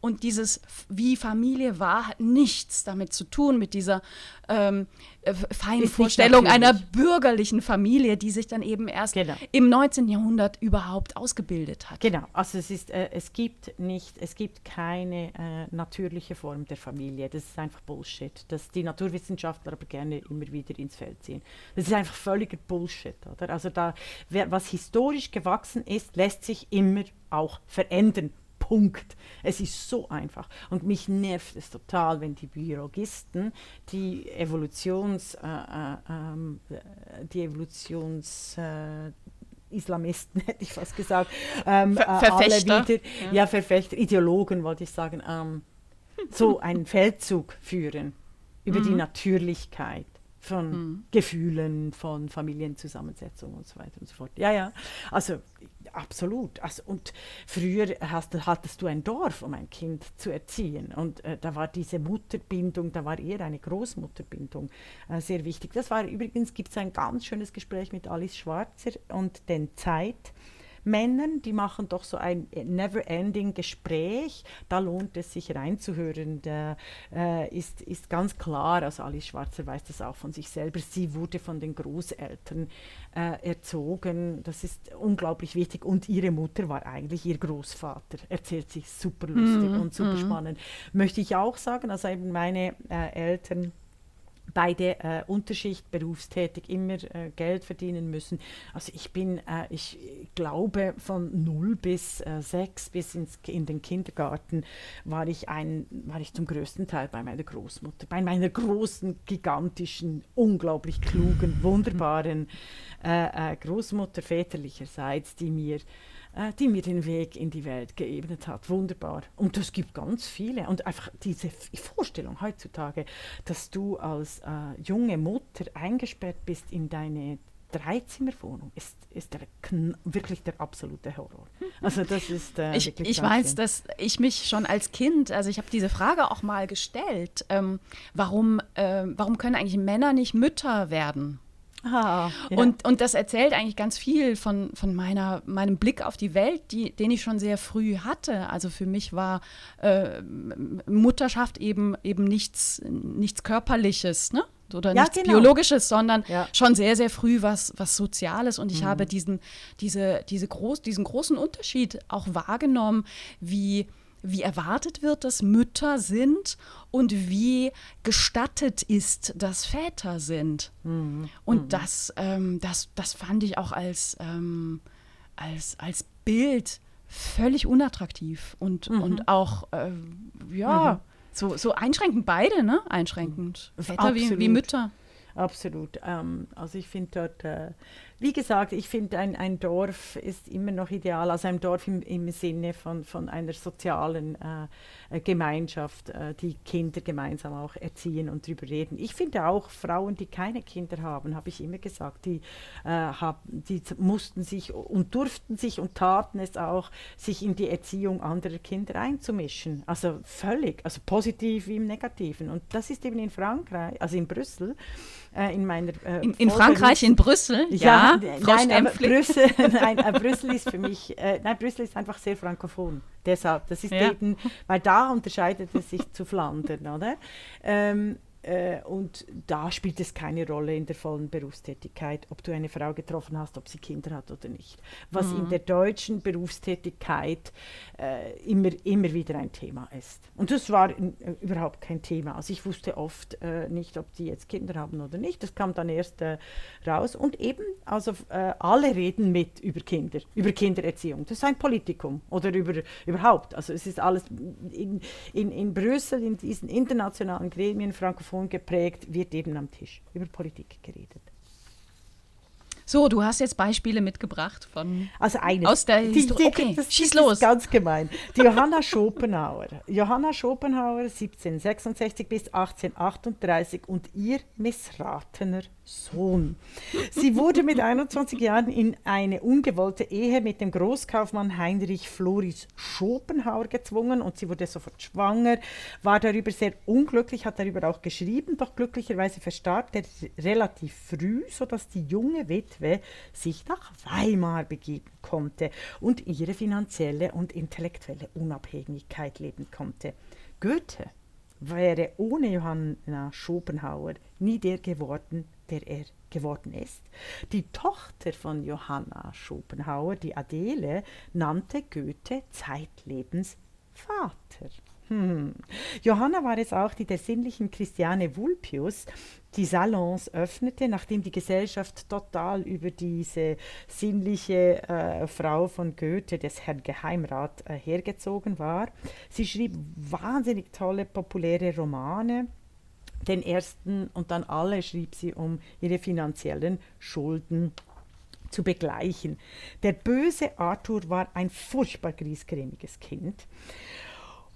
Und dieses, wie Familie war, hat nichts damit zu tun, mit dieser ähm, äh, feinen Vorstellung einer bürgerlichen Familie, die sich dann eben erst genau. im 19. Jahrhundert überhaupt ausgebildet hat. Genau, also es, ist, äh, es gibt nicht, es gibt keine äh, natürliche Form der Familie. Das ist einfach Bullshit, dass die Naturwissenschaftler aber gerne immer wieder ins Feld ziehen. Das ist einfach völliger Bullshit, oder? Also da, wer, was historisch gewachsen ist, lässt sich immer auch verändern. Punkt. Es ist so einfach. Und mich nervt es total, wenn die Biologisten die Evolutions, äh, äh, ähm, die Evolutions äh, Islamisten, hätte ich fast gesagt, ähm, Ver äh, Verfechter. Wieder, ja. ja. Verfechter, Ideologen wollte ich sagen, ähm, so einen Feldzug führen über mhm. die Natürlichkeit von mhm. Gefühlen, von Familienzusammensetzung und so weiter und so fort. Ja, ja, also absolut. Also, und früher hast, hattest du ein Dorf, um ein Kind zu erziehen. Und äh, da war diese Mutterbindung, da war eher eine Großmutterbindung äh, sehr wichtig. Das war übrigens, gibt es ein ganz schönes Gespräch mit Alice Schwarzer und den Zeit. Männern, die machen doch so ein never-ending Gespräch. Da lohnt es sich reinzuhören. Da, äh, ist, ist ganz klar, also Alice Schwarzer weiß das auch von sich selber, sie wurde von den Großeltern äh, erzogen. Das ist unglaublich wichtig. Und ihre Mutter war eigentlich ihr Großvater. Erzählt sich super lustig mm, und super mm. spannend. Möchte ich auch sagen, also eben meine äh, Eltern beide äh, Unterschicht berufstätig immer äh, Geld verdienen müssen. Also ich bin, äh, ich glaube, von 0 bis äh, 6 bis ins, in den Kindergarten war ich, ein, war ich zum größten Teil bei meiner Großmutter, bei meiner großen, gigantischen, unglaublich klugen, wunderbaren äh, äh, Großmutter väterlicherseits, die mir äh, die mir den Weg in die Welt geebnet hat. Wunderbar. Und es gibt ganz viele. Und einfach diese Vorstellung heutzutage, dass du als äh, junge Mutter eingesperrt bist in deine Dreizimmerwohnung ist, ist der, wirklich der absolute Horror. Also das ist äh, Ich, ich weiß, dass ich mich schon als Kind, also ich habe diese Frage auch mal gestellt, ähm, warum, äh, warum können eigentlich Männer nicht Mütter werden? Ah, ja. und, und das erzählt eigentlich ganz viel von, von meiner, meinem Blick auf die Welt, die, den ich schon sehr früh hatte. Also für mich war äh, Mutterschaft eben, eben nichts, nichts Körperliches, ne? oder ja, nichts genau. Biologisches, sondern ja. schon sehr, sehr früh was, was Soziales. Und ich mhm. habe diesen, diese, diese groß, diesen großen Unterschied auch wahrgenommen, wie, wie erwartet wird, dass Mütter sind und wie gestattet ist, dass Väter sind. Mhm. Und mhm. Das, ähm, das, das fand ich auch als, ähm, als, als Bild völlig unattraktiv und, mhm. und auch, äh, ja, mhm. So, so einschränkend beide, ne? Einschränkend. Väter wie, wie Mütter. Absolut. Ähm, also ich finde dort äh, wie gesagt, ich finde, ein, ein Dorf ist immer noch ideal, also ein Dorf im, im Sinne von, von einer sozialen äh, äh, Gemeinschaft, äh, die Kinder gemeinsam auch erziehen und darüber reden. Ich finde auch Frauen, die keine Kinder haben, habe ich immer gesagt, die, äh, hab, die mussten sich und durften sich und taten es auch, sich in die Erziehung anderer Kinder einzumischen. Also völlig, also positiv wie im Negativen. Und das ist eben in Frankreich, also in Brüssel, äh, in meiner äh, in, in Frankreich, in Brüssel, ja. ja nein, Brüssel, nein, äh, Brüssel ist für mich, äh, nein, Brüssel ist einfach sehr frankophon. Deshalb, das ist ja. eben, weil da unterscheidet es sich zu Flandern, oder? Ähm, äh, und da spielt es keine Rolle in der vollen Berufstätigkeit, ob du eine Frau getroffen hast, ob sie Kinder hat oder nicht. Was mhm. in der deutschen Berufstätigkeit äh, immer, immer wieder ein Thema ist. Und das war in, äh, überhaupt kein Thema. Also ich wusste oft äh, nicht, ob die jetzt Kinder haben oder nicht. Das kam dann erst äh, raus. Und eben, also äh, alle reden mit über Kinder, über Kindererziehung. Das ist ein Politikum oder über, überhaupt. Also es ist alles in, in, in Brüssel, in diesen internationalen Gremien, Frankfurt, Mikrofon geprägt, wird eben am Tisch über Politik geredet. So, du hast jetzt Beispiele mitgebracht von also eines. aus der Historie. Okay, das, schieß los. Ist ganz gemein. Die Johanna Schopenhauer. Johanna Schopenhauer 1766 bis 1838 und ihr missratener Sohn. Sie wurde mit 21 Jahren in eine ungewollte Ehe mit dem Großkaufmann Heinrich Floris Schopenhauer gezwungen und sie wurde sofort schwanger, war darüber sehr unglücklich, hat darüber auch geschrieben, doch glücklicherweise verstarb er relativ früh, sodass die junge Witwe sich nach Weimar begeben konnte und ihre finanzielle und intellektuelle Unabhängigkeit leben konnte. Goethe wäre ohne Johanna Schopenhauer nie der geworden, der er geworden ist. Die Tochter von Johanna Schopenhauer, die Adele, nannte Goethe zeitlebens Vater. Hm. Johanna war es auch, die der sinnlichen Christiane Vulpius die Salons öffnete, nachdem die Gesellschaft total über diese sinnliche äh, Frau von Goethe, des Herrn Geheimrat, äh, hergezogen war. Sie schrieb wahnsinnig tolle, populäre Romane den ersten und dann alle schrieb sie, um ihre finanziellen Schulden zu begleichen. Der böse Arthur war ein furchtbar griesgrämiges Kind.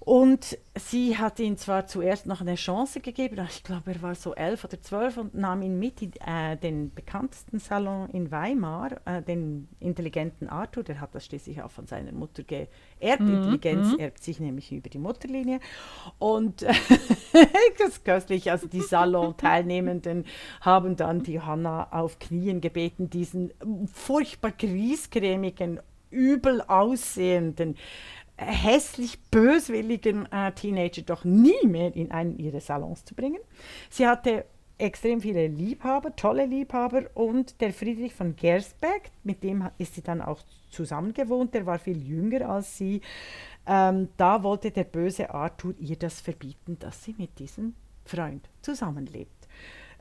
Und sie hat ihm zwar zuerst noch eine Chance gegeben, ich glaube, er war so elf oder zwölf und nahm ihn mit in äh, den bekanntesten Salon in Weimar, äh, den intelligenten Arthur, der hat das schließlich auch von seiner Mutter geerbt. Mhm. Intelligenz mhm. erbt sich nämlich über die Mutterlinie. Und das ist köstlich, also die Salon-Teilnehmenden haben dann die Hanna auf Knien gebeten, diesen furchtbar griesgrämigen, übel aussehenden, hässlich böswilligen äh, Teenager doch nie mehr in einen ihrer Salons zu bringen. Sie hatte extrem viele Liebhaber, tolle Liebhaber und der Friedrich von Gersberg, mit dem ist sie dann auch zusammen gewohnt, der war viel jünger als sie. Ähm, da wollte der böse Arthur ihr das verbieten, dass sie mit diesem Freund zusammenlebt.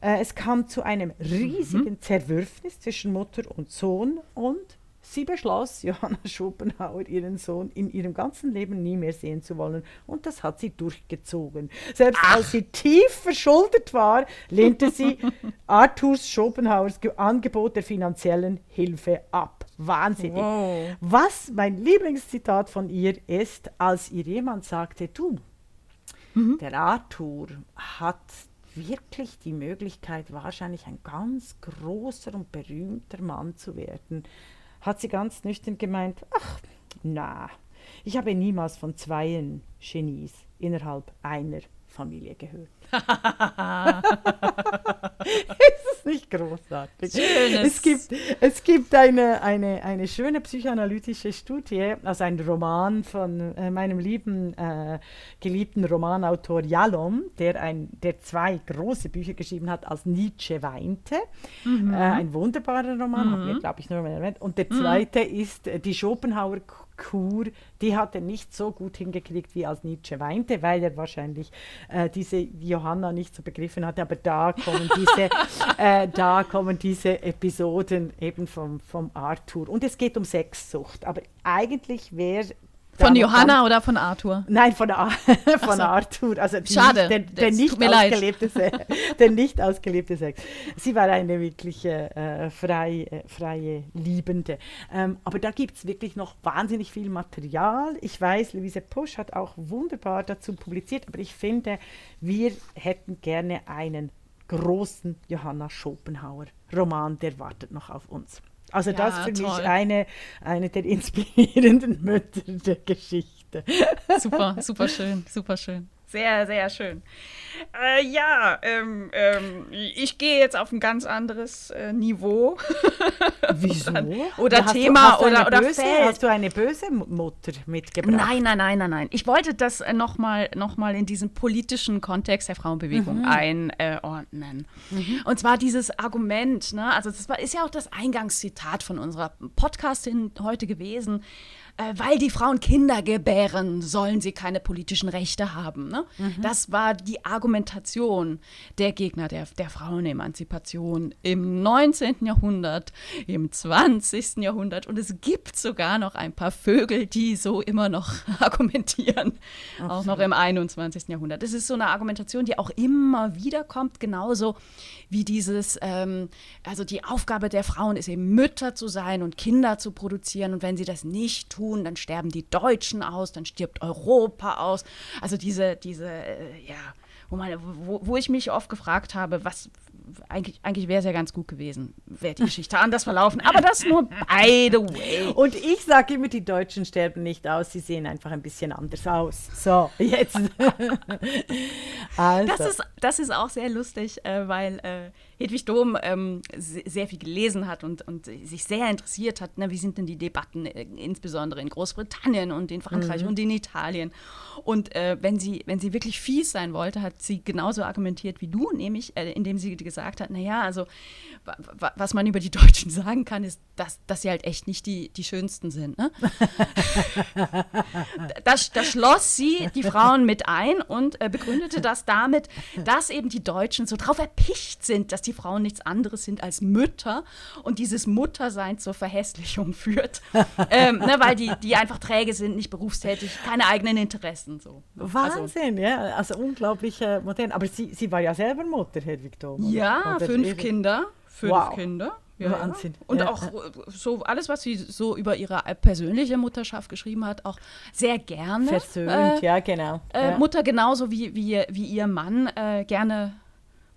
Äh, es kam zu einem riesigen mhm. Zerwürfnis zwischen Mutter und Sohn und Sie beschloss, Johanna Schopenhauer ihren Sohn in ihrem ganzen Leben nie mehr sehen zu wollen und das hat sie durchgezogen. Selbst Ach. als sie tief verschuldet war, lehnte sie Arthurs Schopenhauers Angebot der finanziellen Hilfe ab. Wahnsinnig. Wow. Was mein Lieblingszitat von ihr ist, als ihr jemand sagte, du, der Arthur hat wirklich die Möglichkeit, wahrscheinlich ein ganz großer und berühmter Mann zu werden, hat sie ganz nüchtern gemeint, ach, na, ich habe niemals von zweien Genies innerhalb einer Familie gehört. ist es nicht großartig? Schönes. Es gibt, es gibt eine, eine, eine schöne psychoanalytische Studie, also ein Roman von äh, meinem lieben, äh, geliebten Romanautor Jalom, der, ein, der zwei große Bücher geschrieben hat, als Nietzsche weinte. Äh, ein wunderbarer Roman, haben wir, glaube ich, nur mal erwähnt. Und der zweite ist äh, die Schopenhauer Kur, die hat er nicht so gut hingekriegt, wie als Nietzsche weinte, weil er wahrscheinlich äh, diese Johanna nicht so begriffen hatte. Aber da kommen diese, äh, da kommen diese Episoden eben vom, vom Arthur. Und es geht um Sexsucht. Aber eigentlich wäre Von Johanna oder von Arthur? Nein, von, Ar von Arthur. Also Schade, Nicht, der, der, nicht tut mir leid. ausgelebte Se der nicht ausgelebte Sex. Sie war eine wirkliche äh, frei, äh, freie Liebende. Ähm, aber da gibt es wirklich noch wahnsinnig viel Material. Ich weiß, Luise Pusch hat auch wunderbar dazu publiziert, aber ich finde, wir hätten gerne einen großen Johanna Schopenhauer Roman, der wartet noch auf uns. Also Ja, das für toll. mich eine, eine der inspirierenden Mütter der Geschichte. Super, super schön, super schön. Sehr, sehr schön. Äh, ja, ähm, ähm, ich gehe jetzt auf ein ganz anderes äh, Niveau. Wieso? Oder hast Thema du, hast du oder- oder böse, Feld. Hast du eine böse Mutter mitgebracht? Nein, nein, nein, nein, nein. Ich wollte das äh, nochmal noch mal in diesen politischen Kontext der Frauenbewegung einordnen. Und zwar dieses Argument, ne? also das war, ist ja auch das Eingangszitat von unserer Podcastin heute gewesen, weil die Frauen Kinder gebären, sollen sie keine politischen Rechte haben. Ne? Das war die Argumentation der Gegner der, der Frauenemanzipation im 19. Jahrhundert, im 20. Jahrhundert. Und es gibt sogar noch ein paar Vögel, die so immer noch argumentieren, auch noch im 21. Jahrhundert. Das ist so eine Argumentation, die auch immer wieder kommt, genauso wie dieses, ähm, also die Aufgabe der Frauen ist eben Mütter zu sein und Kinder zu produzieren. Und wenn sie das nicht tun, dann sterben die Deutschen aus, dann stirbt Europa aus. Also diese, diese, äh, ja, wo, man, wo, wo ich mich oft gefragt habe, was eigentlich, eigentlich wäre es ja ganz gut gewesen, wäre die Geschichte anders verlaufen. Aber das nur by the way. Und ich sage immer, die Deutschen sterben nicht aus, sie sehen einfach ein bisschen anders aus. So, jetzt. also. Das ist, das ist auch sehr lustig, äh, weil äh, Hedwig Dom ähm, se- sehr viel gelesen hat und, und sich sehr interessiert hat, ne, wie sind denn die Debatten, äh, insbesondere in Großbritannien und in Frankreich und in Italien. Und äh, wenn, sie, wenn sie wirklich fies sein wollte, hat sie genauso argumentiert wie du, nämlich äh, indem sie gesagt hat, naja, also wa- wa- was man über die Deutschen sagen kann, ist, dass, dass sie halt echt nicht die, die Schönsten sind. Ne? da, da schloss sie die Frauen mit ein und äh, begründete das damit, dass eben die Deutschen so drauf erpicht sind, dass die Frauen nichts anderes sind als Mütter und dieses Muttersein zur Verhässlichung führt, ähm, ne, weil die, die einfach träge sind, nicht berufstätig, keine eigenen Interessen. So. Also, Wahnsinn, ja. Also unglaublich äh, modern. Aber sie, sie war ja selber Mutter, Hedwig Dom. oder? ja, Oder fünf eben- Kinder. Fünf Wow. Kinder. Ja, Wahnsinn. Ja. Und Ja, auch äh, so alles, was sie so über ihre persönliche Mutterschaft geschrieben hat, auch sehr gerne. Versöhnt, äh, ja, genau. äh. Mutter genauso wie, wie, wie ihr Mann äh, gerne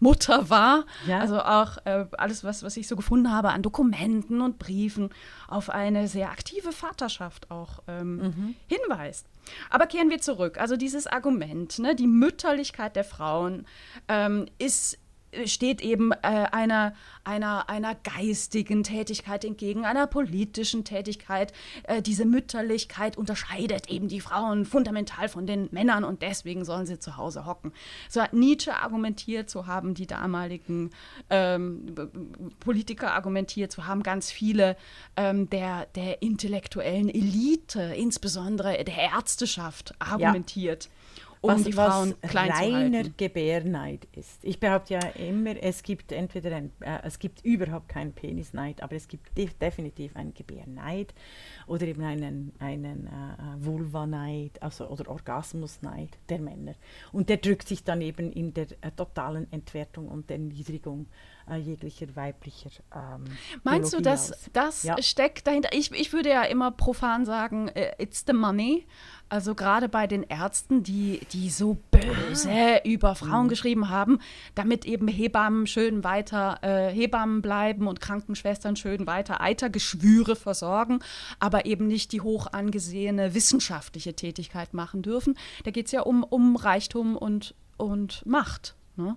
Mutter war. Ja. Also auch äh, alles, was, was ich so gefunden habe an Dokumenten und Briefen auf eine sehr aktive Vaterschaft auch ähm, Mhm. hinweist. Aber kehren wir zurück. Also dieses Argument, ne, die Mütterlichkeit der Frauen ähm, ist steht eben äh, einer, einer, einer geistigen Tätigkeit entgegen, einer politischen Tätigkeit. Äh, diese Mütterlichkeit unterscheidet eben die Frauen fundamental von den Männern und deswegen sollen sie zu Hause hocken. So hat Nietzsche argumentiert, so haben die damaligen ähm, Politiker argumentiert, so haben ganz viele ähm, der, der intellektuellen Elite, insbesondere der Ärzteschaft, argumentiert. Um was, die Frauen was klein reiner zu halten. Gebärneid ist. Ich behaupte ja immer, es gibt entweder ein, äh, es gibt überhaupt keinen Penisneid, aber es gibt de definitiv einen Gebärneid oder eben einen, einen äh, Vulvaneid, also oder Orgasmusneid der Männer. Und der drückt sich dann eben in der äh, totalen Entwertung und Erniedrigung äh, jeglicher weiblicher ähm, Meinst du, Biologie dass aus. das Ja. steckt dahinter? Ich, ich würde ja immer profan sagen, äh, it's the money. Also gerade bei den Ärzten, die, die so böse Ah. über Mhm. Frauen geschrieben haben, damit eben Hebammen schön weiter äh, Hebammen bleiben und Krankenschwestern schön weiter Eitergeschwüre versorgen, aber eben nicht die hoch angesehene wissenschaftliche Tätigkeit machen dürfen. Da geht es ja um, um Reichtum und, und Macht. Ne?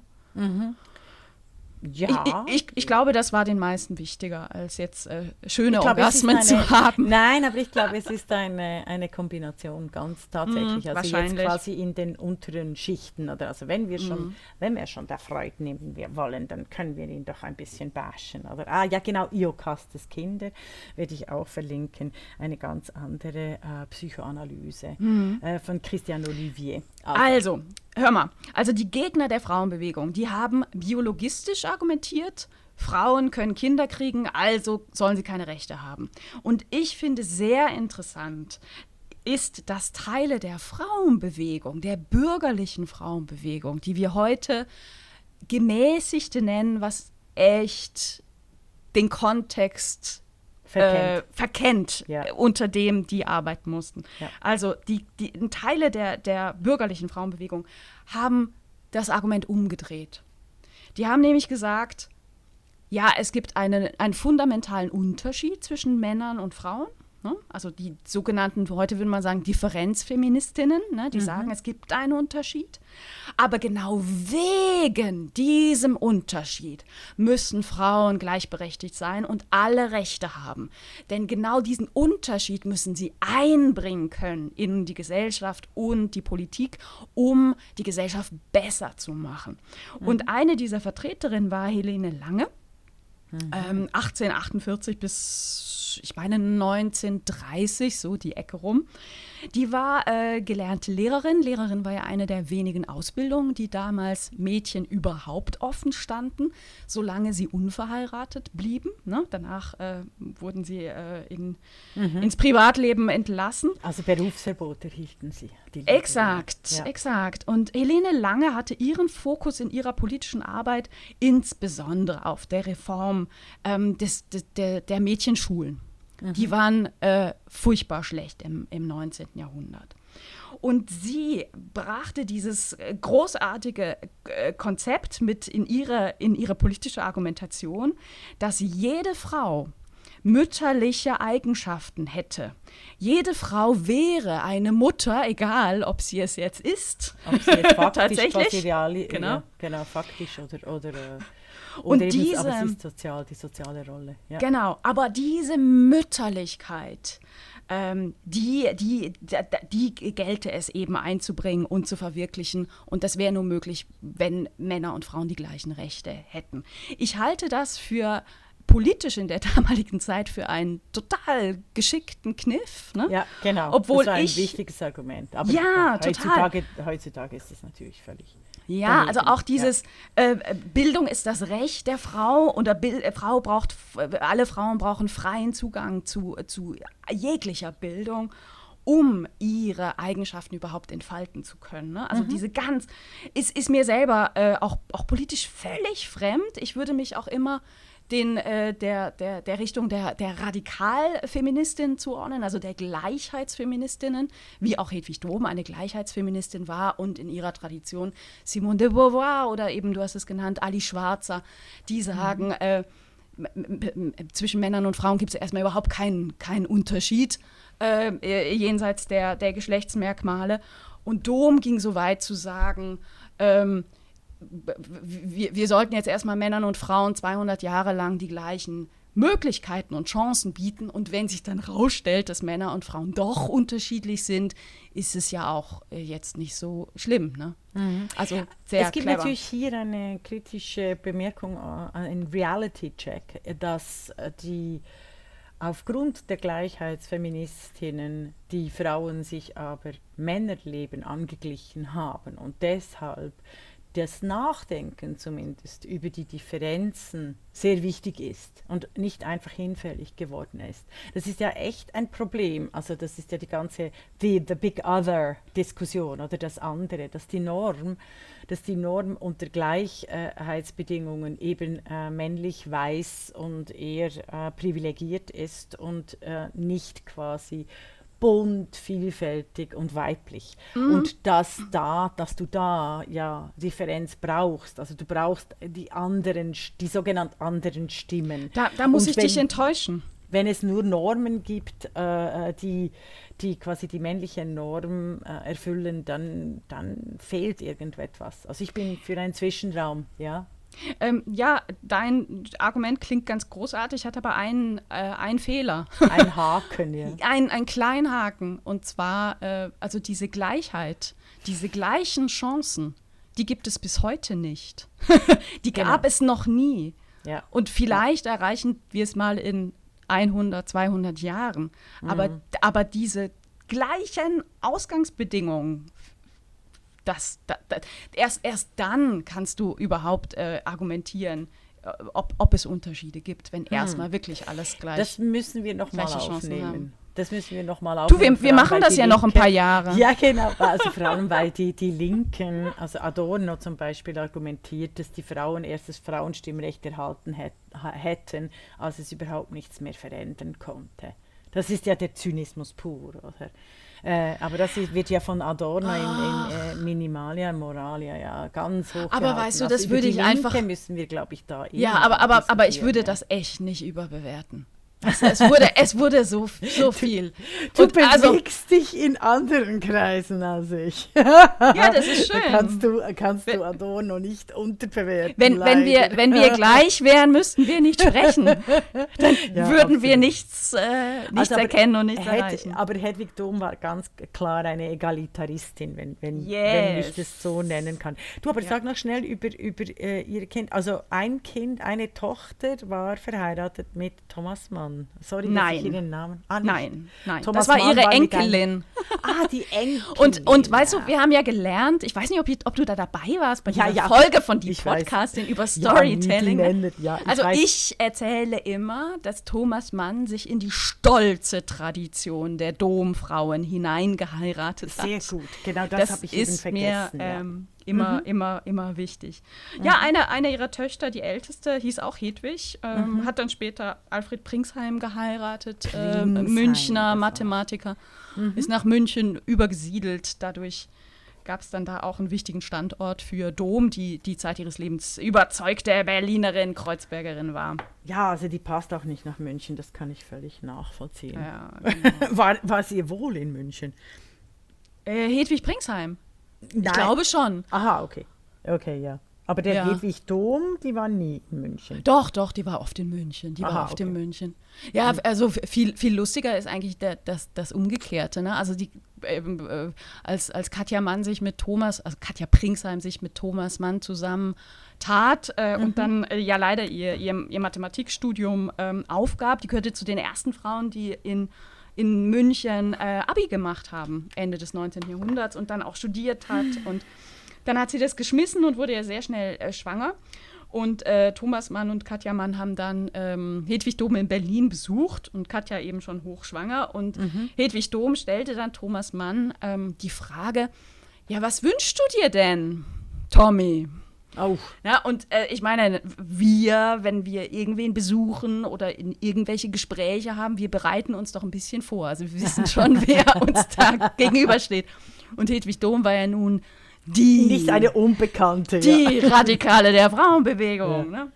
Ja. Ich, ich, ich glaube, das war den meisten wichtiger, als jetzt äh, schöne glaube, Orgasmen zu eine- haben. Nein, aber ich glaube, es ist eine, eine Kombination ganz tatsächlich. Mm, also jetzt quasi in den unteren Schichten. Oder also wenn wir Mm. schon, wenn wir schon der Freud nehmen wir wollen, dann können wir ihn doch ein bisschen bashen. Oder ah ja genau, Iokastes Kinder werde ich auch verlinken. Eine ganz andere äh, Psychoanalyse äh, von Christian Olivier. Also, Also, hör mal. Also die Gegner der Frauenbewegung, die haben biologistisch argumentiert, Frauen können Kinder kriegen, also sollen sie keine Rechte haben. Und ich finde sehr interessant ist, dass Teile der Frauenbewegung, der bürgerlichen Frauenbewegung, die wir heute gemäßigte nennen, was echt den Kontext verkennt. äh, verkennt, Ja. äh, unter dem die arbeiten mussten. Ja. Also die, die Teile der, der bürgerlichen Frauenbewegung haben das Argument umgedreht. Die haben nämlich gesagt, ja, es gibt einen, einen fundamentalen Unterschied zwischen Männern und Frauen. Ne? Also die sogenannten, heute würde man sagen, Differenzfeministinnen, ne? die sagen, es gibt einen Unterschied. Aber genau wegen diesem Unterschied müssen Frauen gleichberechtigt sein und alle Rechte haben. Denn genau diesen Unterschied müssen sie einbringen können in die Gesellschaft und die Politik, um die Gesellschaft besser zu machen. Und eine dieser Vertreterinnen war Helene Lange. Ähm, 1848 bis, ich meine, 1930, so die Ecke rum. Die war äh, gelernte Lehrerin. Lehrerin war ja eine der wenigen Ausbildungen, die damals Mädchen überhaupt offen standen, solange sie unverheiratet blieben. Ne? Danach äh, wurden sie äh, in, ins Privatleben entlassen. also Berufsverbot erhielten sie. Exakt, Ja. exakt. Und Helene Lange hatte ihren Fokus in ihrer politischen Arbeit insbesondere auf der Reform ähm, des, des, der, der Mädchenschulen. Die waren äh, furchtbar schlecht im, im 19. Jahrhundert. Und sie brachte dieses äh, großartige äh, Konzept mit in ihre, in ihre politische Argumentation, dass jede Frau mütterliche Eigenschaften hätte. Jede Frau wäre eine Mutter, egal ob sie es jetzt ist. Ob sie jetzt faktisch Tatsächlich? quasi reali Genau. genau, faktisch oder, oder, Und eben, diese- aber es ist sozial, die soziale Rolle. Ja. Genau, aber diese Mütterlichkeit, ähm, die, die, die, die gelte es eben einzubringen und zu verwirklichen. Und das wäre nur möglich, wenn Männer und Frauen die gleichen Rechte hätten. Ich halte das für politisch in der damaligen Zeit für einen total geschickten Kniff. Ne? Ja, genau. Obwohl das war ein ich- wichtiges Argument. Aber Ja, total. heutzutage, heutzutage ist es natürlich völlig. Ja, daneben. also auch dieses äh, Bildung ist das Recht der Frau und der Bil äh, Frau braucht alle Frauen brauchen freien Zugang zu, zu jeglicher Bildung, um ihre Eigenschaften überhaupt entfalten zu können. Ne? Also diese ganz ist, ist mir selber äh, auch, auch politisch völlig fremd. Ich würde mich auch immer den, äh, der, der, der Richtung der, der Radikalfeministin zuordnen, also der Gleichheitsfeministinnen, wie auch Hedwig Dohm eine Gleichheitsfeministin war und in ihrer Tradition Simone de Beauvoir oder eben, du hast es genannt, Ali Schwarzer, die sagen, äh, m- m- m- zwischen Männern und Frauen gibt es erstmal überhaupt keinen, keinen Unterschied äh, äh, jenseits der, der Geschlechtsmerkmale. Und Dom ging so weit zu sagen, ähm, wir, wir sollten jetzt erstmal Männern und Frauen 200 Jahre lang die gleichen Möglichkeiten und Chancen bieten. Und wenn sich dann rausstellt, dass Männer und Frauen doch unterschiedlich sind, ist es ja auch äh, jetzt nicht so schlimm. Ne? Also sehr es gibt clever. natürlich hier eine kritische Bemerkung, äh, ein Reality-Check, dass äh, die aufgrund der Gleichheitsfeministinnen die Frauen sich aber Männerleben angeglichen haben und deshalb das Nachdenken zumindest über die Differenzen sehr wichtig ist und nicht einfach hinfällig geworden ist. Das ist ja echt ein Problem. Also das ist ja die ganze the, the Big Other Diskussion oder das andere, dass die Norm, dass die Norm unter Gleichheitsbedingungen eben äh, männlich, weiß und eher äh, privilegiert ist und äh, nicht quasi bunt, vielfältig und weiblich. Mhm. Und dass da, dass du da ja Differenz brauchst. Also du brauchst die anderen, die sogenannten anderen Stimmen. Da, da muss und ich wenn, dich enttäuschen. Wenn es nur Normen gibt, äh, äh, die, die quasi die männliche Norm äh, erfüllen, dann, dann fehlt irgendetwas. Also ich bin für einen Zwischenraum, ja. Ähm, ja, dein Argument klingt ganz großartig, hat aber einen, äh, einen Fehler. Ein Haken, ja. Ein, ein kleinen Haken. Und zwar, äh, also diese Gleichheit, diese gleichen Chancen, die gibt es bis heute nicht. die genau. gab es noch nie. Ja. Und vielleicht ja. erreichen wir es mal in 100, 200 Jahren. Mhm. Aber, aber diese gleichen Ausgangsbedingungen das, das, das, erst, erst dann kannst du überhaupt äh, argumentieren, äh, ob, ob es Unterschiede gibt, wenn hm. erstmal wirklich alles gleich Das müssen wir nochmal aufnehmen. Das müssen wir nochmal aufnehmen. Du, wir, wir machen das ja Linke, noch ein paar Jahre. Ja, genau. Also vor allem, weil die, die Linken, also Adorno zum Beispiel argumentiert, dass die Frauen erst das Frauenstimmrecht erhalten hätten, als es überhaupt nichts mehr verändern konnte. Das ist ja der Zynismus pur, oder? Äh, aber das wird ja von Adorno in, in äh, Minimalia Moralia ja ganz hoch. Aber gehalten. weißt du, das also würde ich einfach. müssen wir, glaube ich, da. Ja, aber, aber, aber ich würde das echt nicht überbewerten. Also es, wurde, es wurde so, so viel. Du, du also bewegst also, dich in anderen Kreisen als ich. ja, das ist schön. Da kannst du, kannst du Adorno nicht unterbewerten. Wenn, wenn, wir, wenn wir gleich wären, müssten wir nicht sprechen. Dann ja, würden absolut. wir nichts, äh, nichts also, erkennen und nichts Hed erreichen. Aber Hedwig Dom war ganz klar eine Egalitaristin, wenn, wenn, yes. wenn ich das so nennen kann. Du, aber ja. sag noch schnell über, über äh, ihr Kind. Also ein Kind, eine Tochter war verheiratet mit Thomas Mann. Mann. Sorry, nein. dass ich ihren Namen. Ah, nein, nein. Thomas das war ihre war Enkelin. ah, die Enkelin. Und, und weißt du, wir haben ja gelernt, ich weiß nicht, ob, ich, ob du da dabei warst bei dieser ja, Folge von die Podcasting über Storytelling. Ja, ja, ich also weiß. ich erzähle immer, dass Thomas Mann sich in die stolze Tradition der Domfrauen hineingeheiratet hat. Sehr gut, genau das, das habe ich eben vergessen. Mir, ähm, immer, mhm. immer, immer wichtig. Mhm. Ja, eine, eine ihrer Töchter, die älteste, hieß auch Hedwig, ähm, mhm. hat dann später Alfred Pringsheim geheiratet, äh, Münchner Mathematiker, mhm. ist nach München übergesiedelt. Dadurch gab es dann da auch einen wichtigen Standort für Dom, die die Zeit ihres Lebens überzeugte Berlinerin, Kreuzbergerin war. Ja, also die passt auch nicht nach München, das kann ich völlig nachvollziehen. Ja, genau. war, war sie wohl in München? Äh, Hedwig Pringsheim. Nein. Ich glaube schon. Aha, okay. Okay, ja. Aber der ja. Hedwig Dom, die war nie in München. Doch, doch, die war oft in München. Die Aha, war oft okay. in München. Ja, also viel, viel lustiger ist eigentlich der, das, das Umgekehrte. Ne? Also die, äh, als, als Katja Mann sich mit Thomas, also Katja Pringsheim sich mit Thomas Mann zusammen tat äh, mhm. und dann äh, ja leider ihr, ihr, ihr Mathematikstudium ähm, aufgab. Die gehörte zu den ersten Frauen, die in in München äh, Abi gemacht haben, Ende des 19. Jahrhunderts und dann auch studiert hat. Und dann hat sie das geschmissen und wurde ja sehr schnell äh, schwanger. Und äh, Thomas Mann und Katja Mann haben dann ähm, Hedwig Dom in Berlin besucht und Katja eben schon hochschwanger. Und mhm. Hedwig Dom stellte dann Thomas Mann ähm, die Frage: Ja, was wünschst du dir denn, Tommy? Auch. Ja, und äh, ich meine, wir, wenn wir irgendwen besuchen oder in irgendwelche Gespräche haben, wir bereiten uns doch ein bisschen vor. Also wir wissen schon, wer uns da gegenübersteht. Und Hedwig Dom war ja nun die. Nicht eine Unbekannte. Die ja. Radikale der Frauenbewegung. Ja. Ne?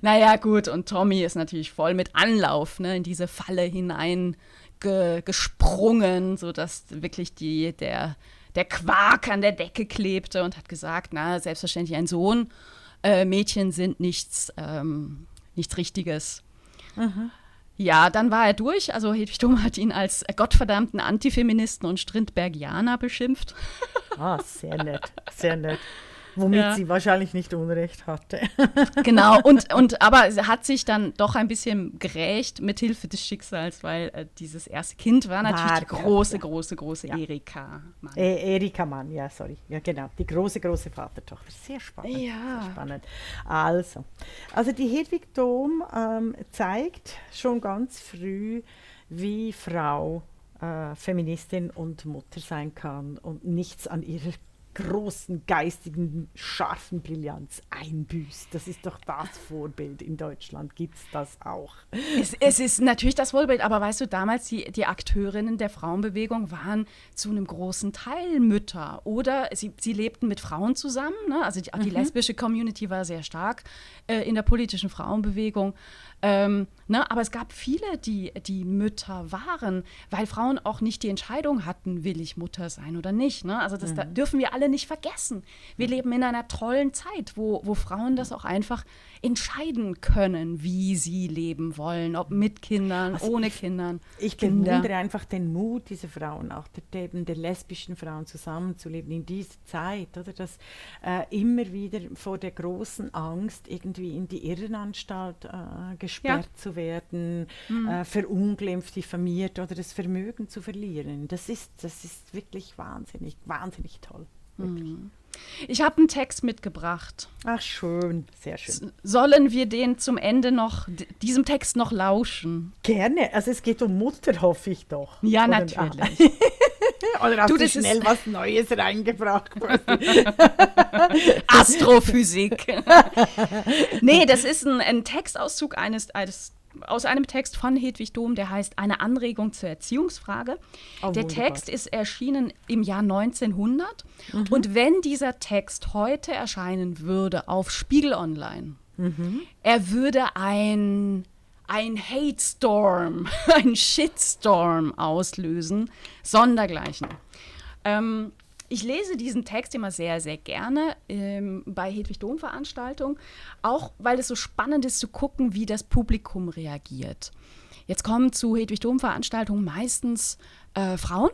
Naja, gut, und Tommy ist natürlich voll mit Anlauf ne, in diese Falle hinein ge gesprungen, sodass wirklich die, der der Quark an der Decke klebte und hat gesagt, na, selbstverständlich ein Sohn. Äh, Mädchen sind nichts, ähm, nichts Richtiges. Mhm. Ja, dann war er durch. Also Hedwig Thoma hat ihn als gottverdammten Antifeministen und Strindbergianer beschimpft. Ah, sehr nett, sehr nett. Womit ja. sie wahrscheinlich nicht Unrecht hatte. genau, und, und aber sie hat sich dann doch ein bisschen gerächt mit Hilfe des Schicksals, weil äh, dieses erste Kind war natürlich war, die große, ja. große, große ja. Erika Mann. E Erika Mann, ja, sorry. Ja, genau. Die große, große Vatertochter. Sehr spannend. Ja. Sehr spannend. Also, also die Hedwig Dom ähm, zeigt schon ganz früh, wie Frau äh, Feministin und Mutter sein kann und nichts an ihrer großen geistigen, scharfen Brillanz einbüßt. Das ist doch das Vorbild. In Deutschland gibt es das auch. Es, es, ist natürlich das Vorbild, aber weißt du, damals die, die Akteurinnen der Frauenbewegung waren zu einem großen Teil Mütter oder sie, sie lebten mit Frauen zusammen. Ne? Also die, mhm. die lesbische Community war sehr stark äh, in der politischen Frauenbewegung. Ähm, ne, aber es gab viele, die, die Mütter waren, weil Frauen auch nicht die Entscheidung hatten, will ich Mutter sein oder nicht. Ne? Also das mhm. da dürfen wir alle nicht vergessen. Wir leben in einer tollen Zeit, wo, wo Frauen das auch einfach entscheiden können, wie sie leben wollen, ob mit Kindern, also ohne ich, Kindern. Ich Kinder. bewundere einfach den Mut dieser Frauen, auch der, eben der lesbischen Frauen zusammenzuleben in dieser Zeit, oder dass äh, immer wieder vor der großen Angst irgendwie in die Irrenanstalt äh, gesperrt ja. zu werden, mhm. äh, verunglimpft, diffamiert oder das Vermögen zu verlieren. Das ist, das ist wirklich wahnsinnig, wahnsinnig toll. Mhm. Ich habe einen Text mitgebracht. Ach schön, sehr schön. Sollen wir den zum Ende noch, diesem Text noch lauschen? Gerne. Also es geht um Mutter, hoffe ich doch. Ja, Oder, natürlich. Oder hast du, du schnell was Neues reingebracht? Astrophysik. nee, das ist ein, ein Textauszug eines, eines aus einem Text von Hedwig Dom, der heißt Eine Anregung zur Erziehungsfrage. Oh, der Text ist erschienen im Jahr 1900 mhm. und wenn dieser Text heute erscheinen würde auf Spiegel Online, mhm. er würde ein ein Hate Storm, ein Shitstorm auslösen, sondergleichen. Ähm, ich lese diesen Text immer sehr, sehr gerne ähm, bei Hedwig Dom Veranstaltungen, auch weil es so spannend ist zu gucken, wie das Publikum reagiert. Jetzt kommen zu Hedwig Dom Veranstaltungen meistens äh, Frauen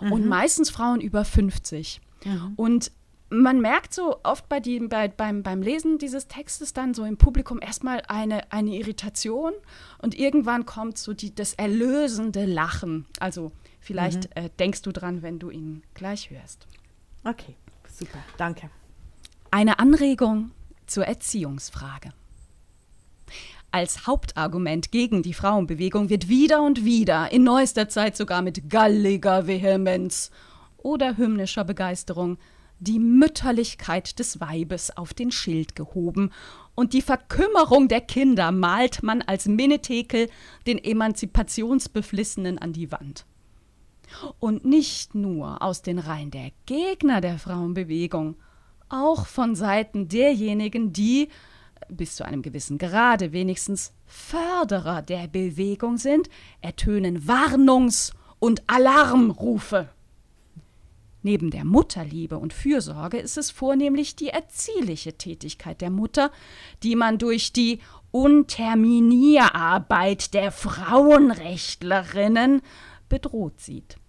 mhm. und meistens Frauen über 50. Mhm. Und man merkt so oft bei die, bei, beim, beim Lesen dieses Textes dann so im Publikum erstmal eine, eine Irritation und irgendwann kommt so die, das erlösende Lachen. Also Vielleicht mhm. äh, denkst du dran, wenn du ihn gleich hörst. Okay, super, danke. Eine Anregung zur Erziehungsfrage. Als Hauptargument gegen die Frauenbewegung wird wieder und wieder, in neuester Zeit sogar mit galliger Vehemenz oder hymnischer Begeisterung, die Mütterlichkeit des Weibes auf den Schild gehoben und die Verkümmerung der Kinder malt man als Minnetekel den Emanzipationsbeflissenen an die Wand. Und nicht nur aus den Reihen der Gegner der Frauenbewegung, auch von Seiten derjenigen, die bis zu einem gewissen Grade wenigstens Förderer der Bewegung sind, ertönen Warnungs- und Alarmrufe. Neben der Mutterliebe und Fürsorge ist es vornehmlich die erziehliche Tätigkeit der Mutter, die man durch die Unterminierarbeit der Frauenrechtlerinnen bedroht sieht.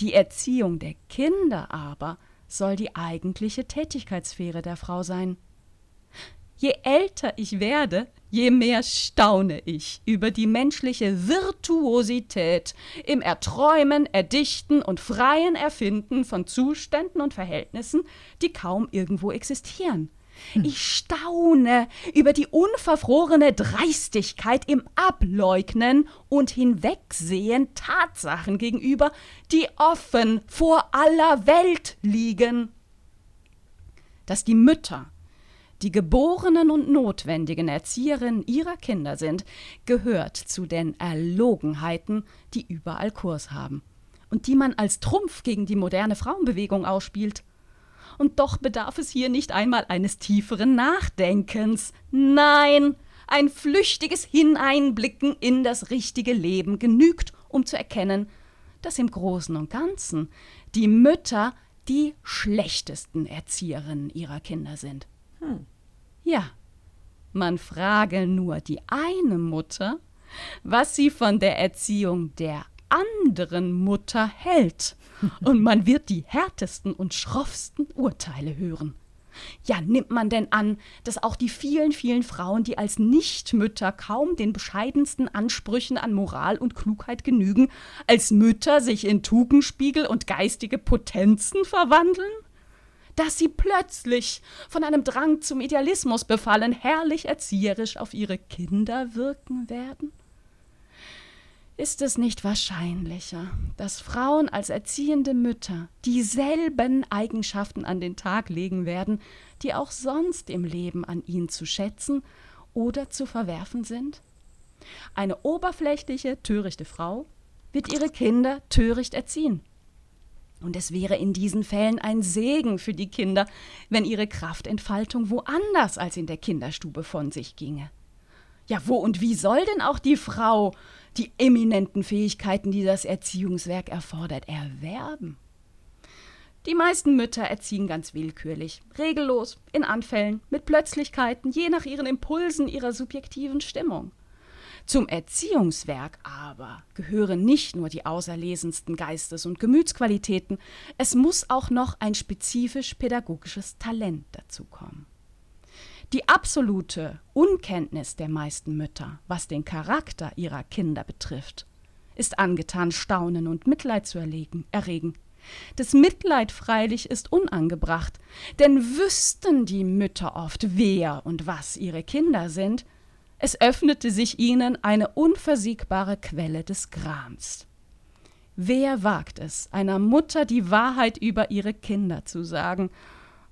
Die Erziehung der Kinder aber soll die eigentliche Tätigkeitssphäre der Frau sein. Je älter ich werde, je mehr staune ich über die menschliche Virtuosität im Erträumen, Erdichten und freien Erfinden von Zuständen und Verhältnissen, die kaum irgendwo existieren. Hm. Ich staune über die unverfrorene Dreistigkeit im Ableugnen und Hinwegsehen Tatsachen gegenüber, die offen vor aller Welt liegen. Dass die Mütter, die geborenen und notwendigen Erzieherinnen ihrer Kinder sind, gehört zu den Erlogenheiten, die überall Kurs haben und die man als Trumpf gegen die moderne Frauenbewegung ausspielt und doch bedarf es hier nicht einmal eines tieferen Nachdenkens. Nein, ein flüchtiges Hineinblicken in das richtige Leben genügt, um zu erkennen, dass im Großen und Ganzen die Mütter die schlechtesten Erzieherinnen ihrer Kinder sind. Hm. Ja, man frage nur die eine Mutter, was sie von der Erziehung der anderen Mutter hält und man wird die härtesten und schroffsten Urteile hören. Ja, nimmt man denn an, dass auch die vielen, vielen Frauen, die als Nichtmütter kaum den bescheidensten Ansprüchen an Moral und Klugheit genügen, als Mütter sich in Tugendspiegel und geistige Potenzen verwandeln? Dass sie plötzlich von einem Drang zum Idealismus befallen, herrlich erzieherisch auf ihre Kinder wirken werden? Ist es nicht wahrscheinlicher, dass Frauen als erziehende Mütter dieselben Eigenschaften an den Tag legen werden, die auch sonst im Leben an ihnen zu schätzen oder zu verwerfen sind? Eine oberflächliche, törichte Frau wird ihre Kinder töricht erziehen. Und es wäre in diesen Fällen ein Segen für die Kinder, wenn ihre Kraftentfaltung woanders als in der Kinderstube von sich ginge. Ja, wo und wie soll denn auch die Frau die eminenten Fähigkeiten, die das Erziehungswerk erfordert, erwerben? Die meisten Mütter erziehen ganz willkürlich, regellos, in Anfällen, mit Plötzlichkeiten, je nach ihren Impulsen ihrer subjektiven Stimmung. Zum Erziehungswerk aber gehören nicht nur die auserlesensten Geistes- und Gemütsqualitäten, es muss auch noch ein spezifisch pädagogisches Talent dazukommen. Die absolute Unkenntnis der meisten Mütter, was den Charakter ihrer Kinder betrifft, ist angetan, Staunen und Mitleid zu erlegen, erregen. Das Mitleid freilich ist unangebracht, denn wüssten die Mütter oft, wer und was ihre Kinder sind, es öffnete sich ihnen eine unversiegbare Quelle des Grams. Wer wagt es, einer Mutter die Wahrheit über ihre Kinder zu sagen,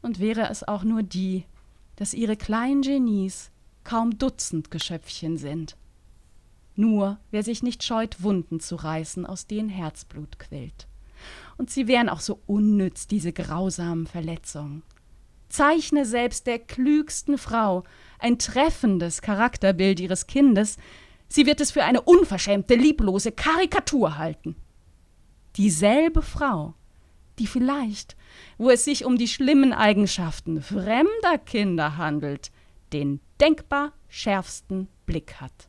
und wäre es auch nur die, dass ihre kleinen Genies kaum Dutzend Geschöpfchen sind. Nur wer sich nicht scheut, Wunden zu reißen, aus denen Herzblut quillt. Und sie wären auch so unnütz, diese grausamen Verletzungen. Zeichne selbst der klügsten Frau ein treffendes Charakterbild ihres Kindes, sie wird es für eine unverschämte, lieblose Karikatur halten. Dieselbe Frau, die vielleicht, wo es sich um die schlimmen Eigenschaften fremder Kinder handelt, den denkbar schärfsten Blick hat.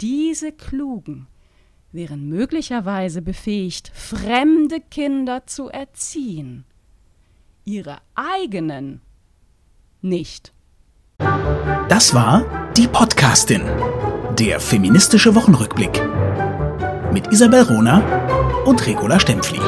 Diese Klugen wären möglicherweise befähigt, fremde Kinder zu erziehen, ihre eigenen nicht. Das war die Podcastin, der feministische Wochenrückblick mit Isabel Rona und Regula Stempfli.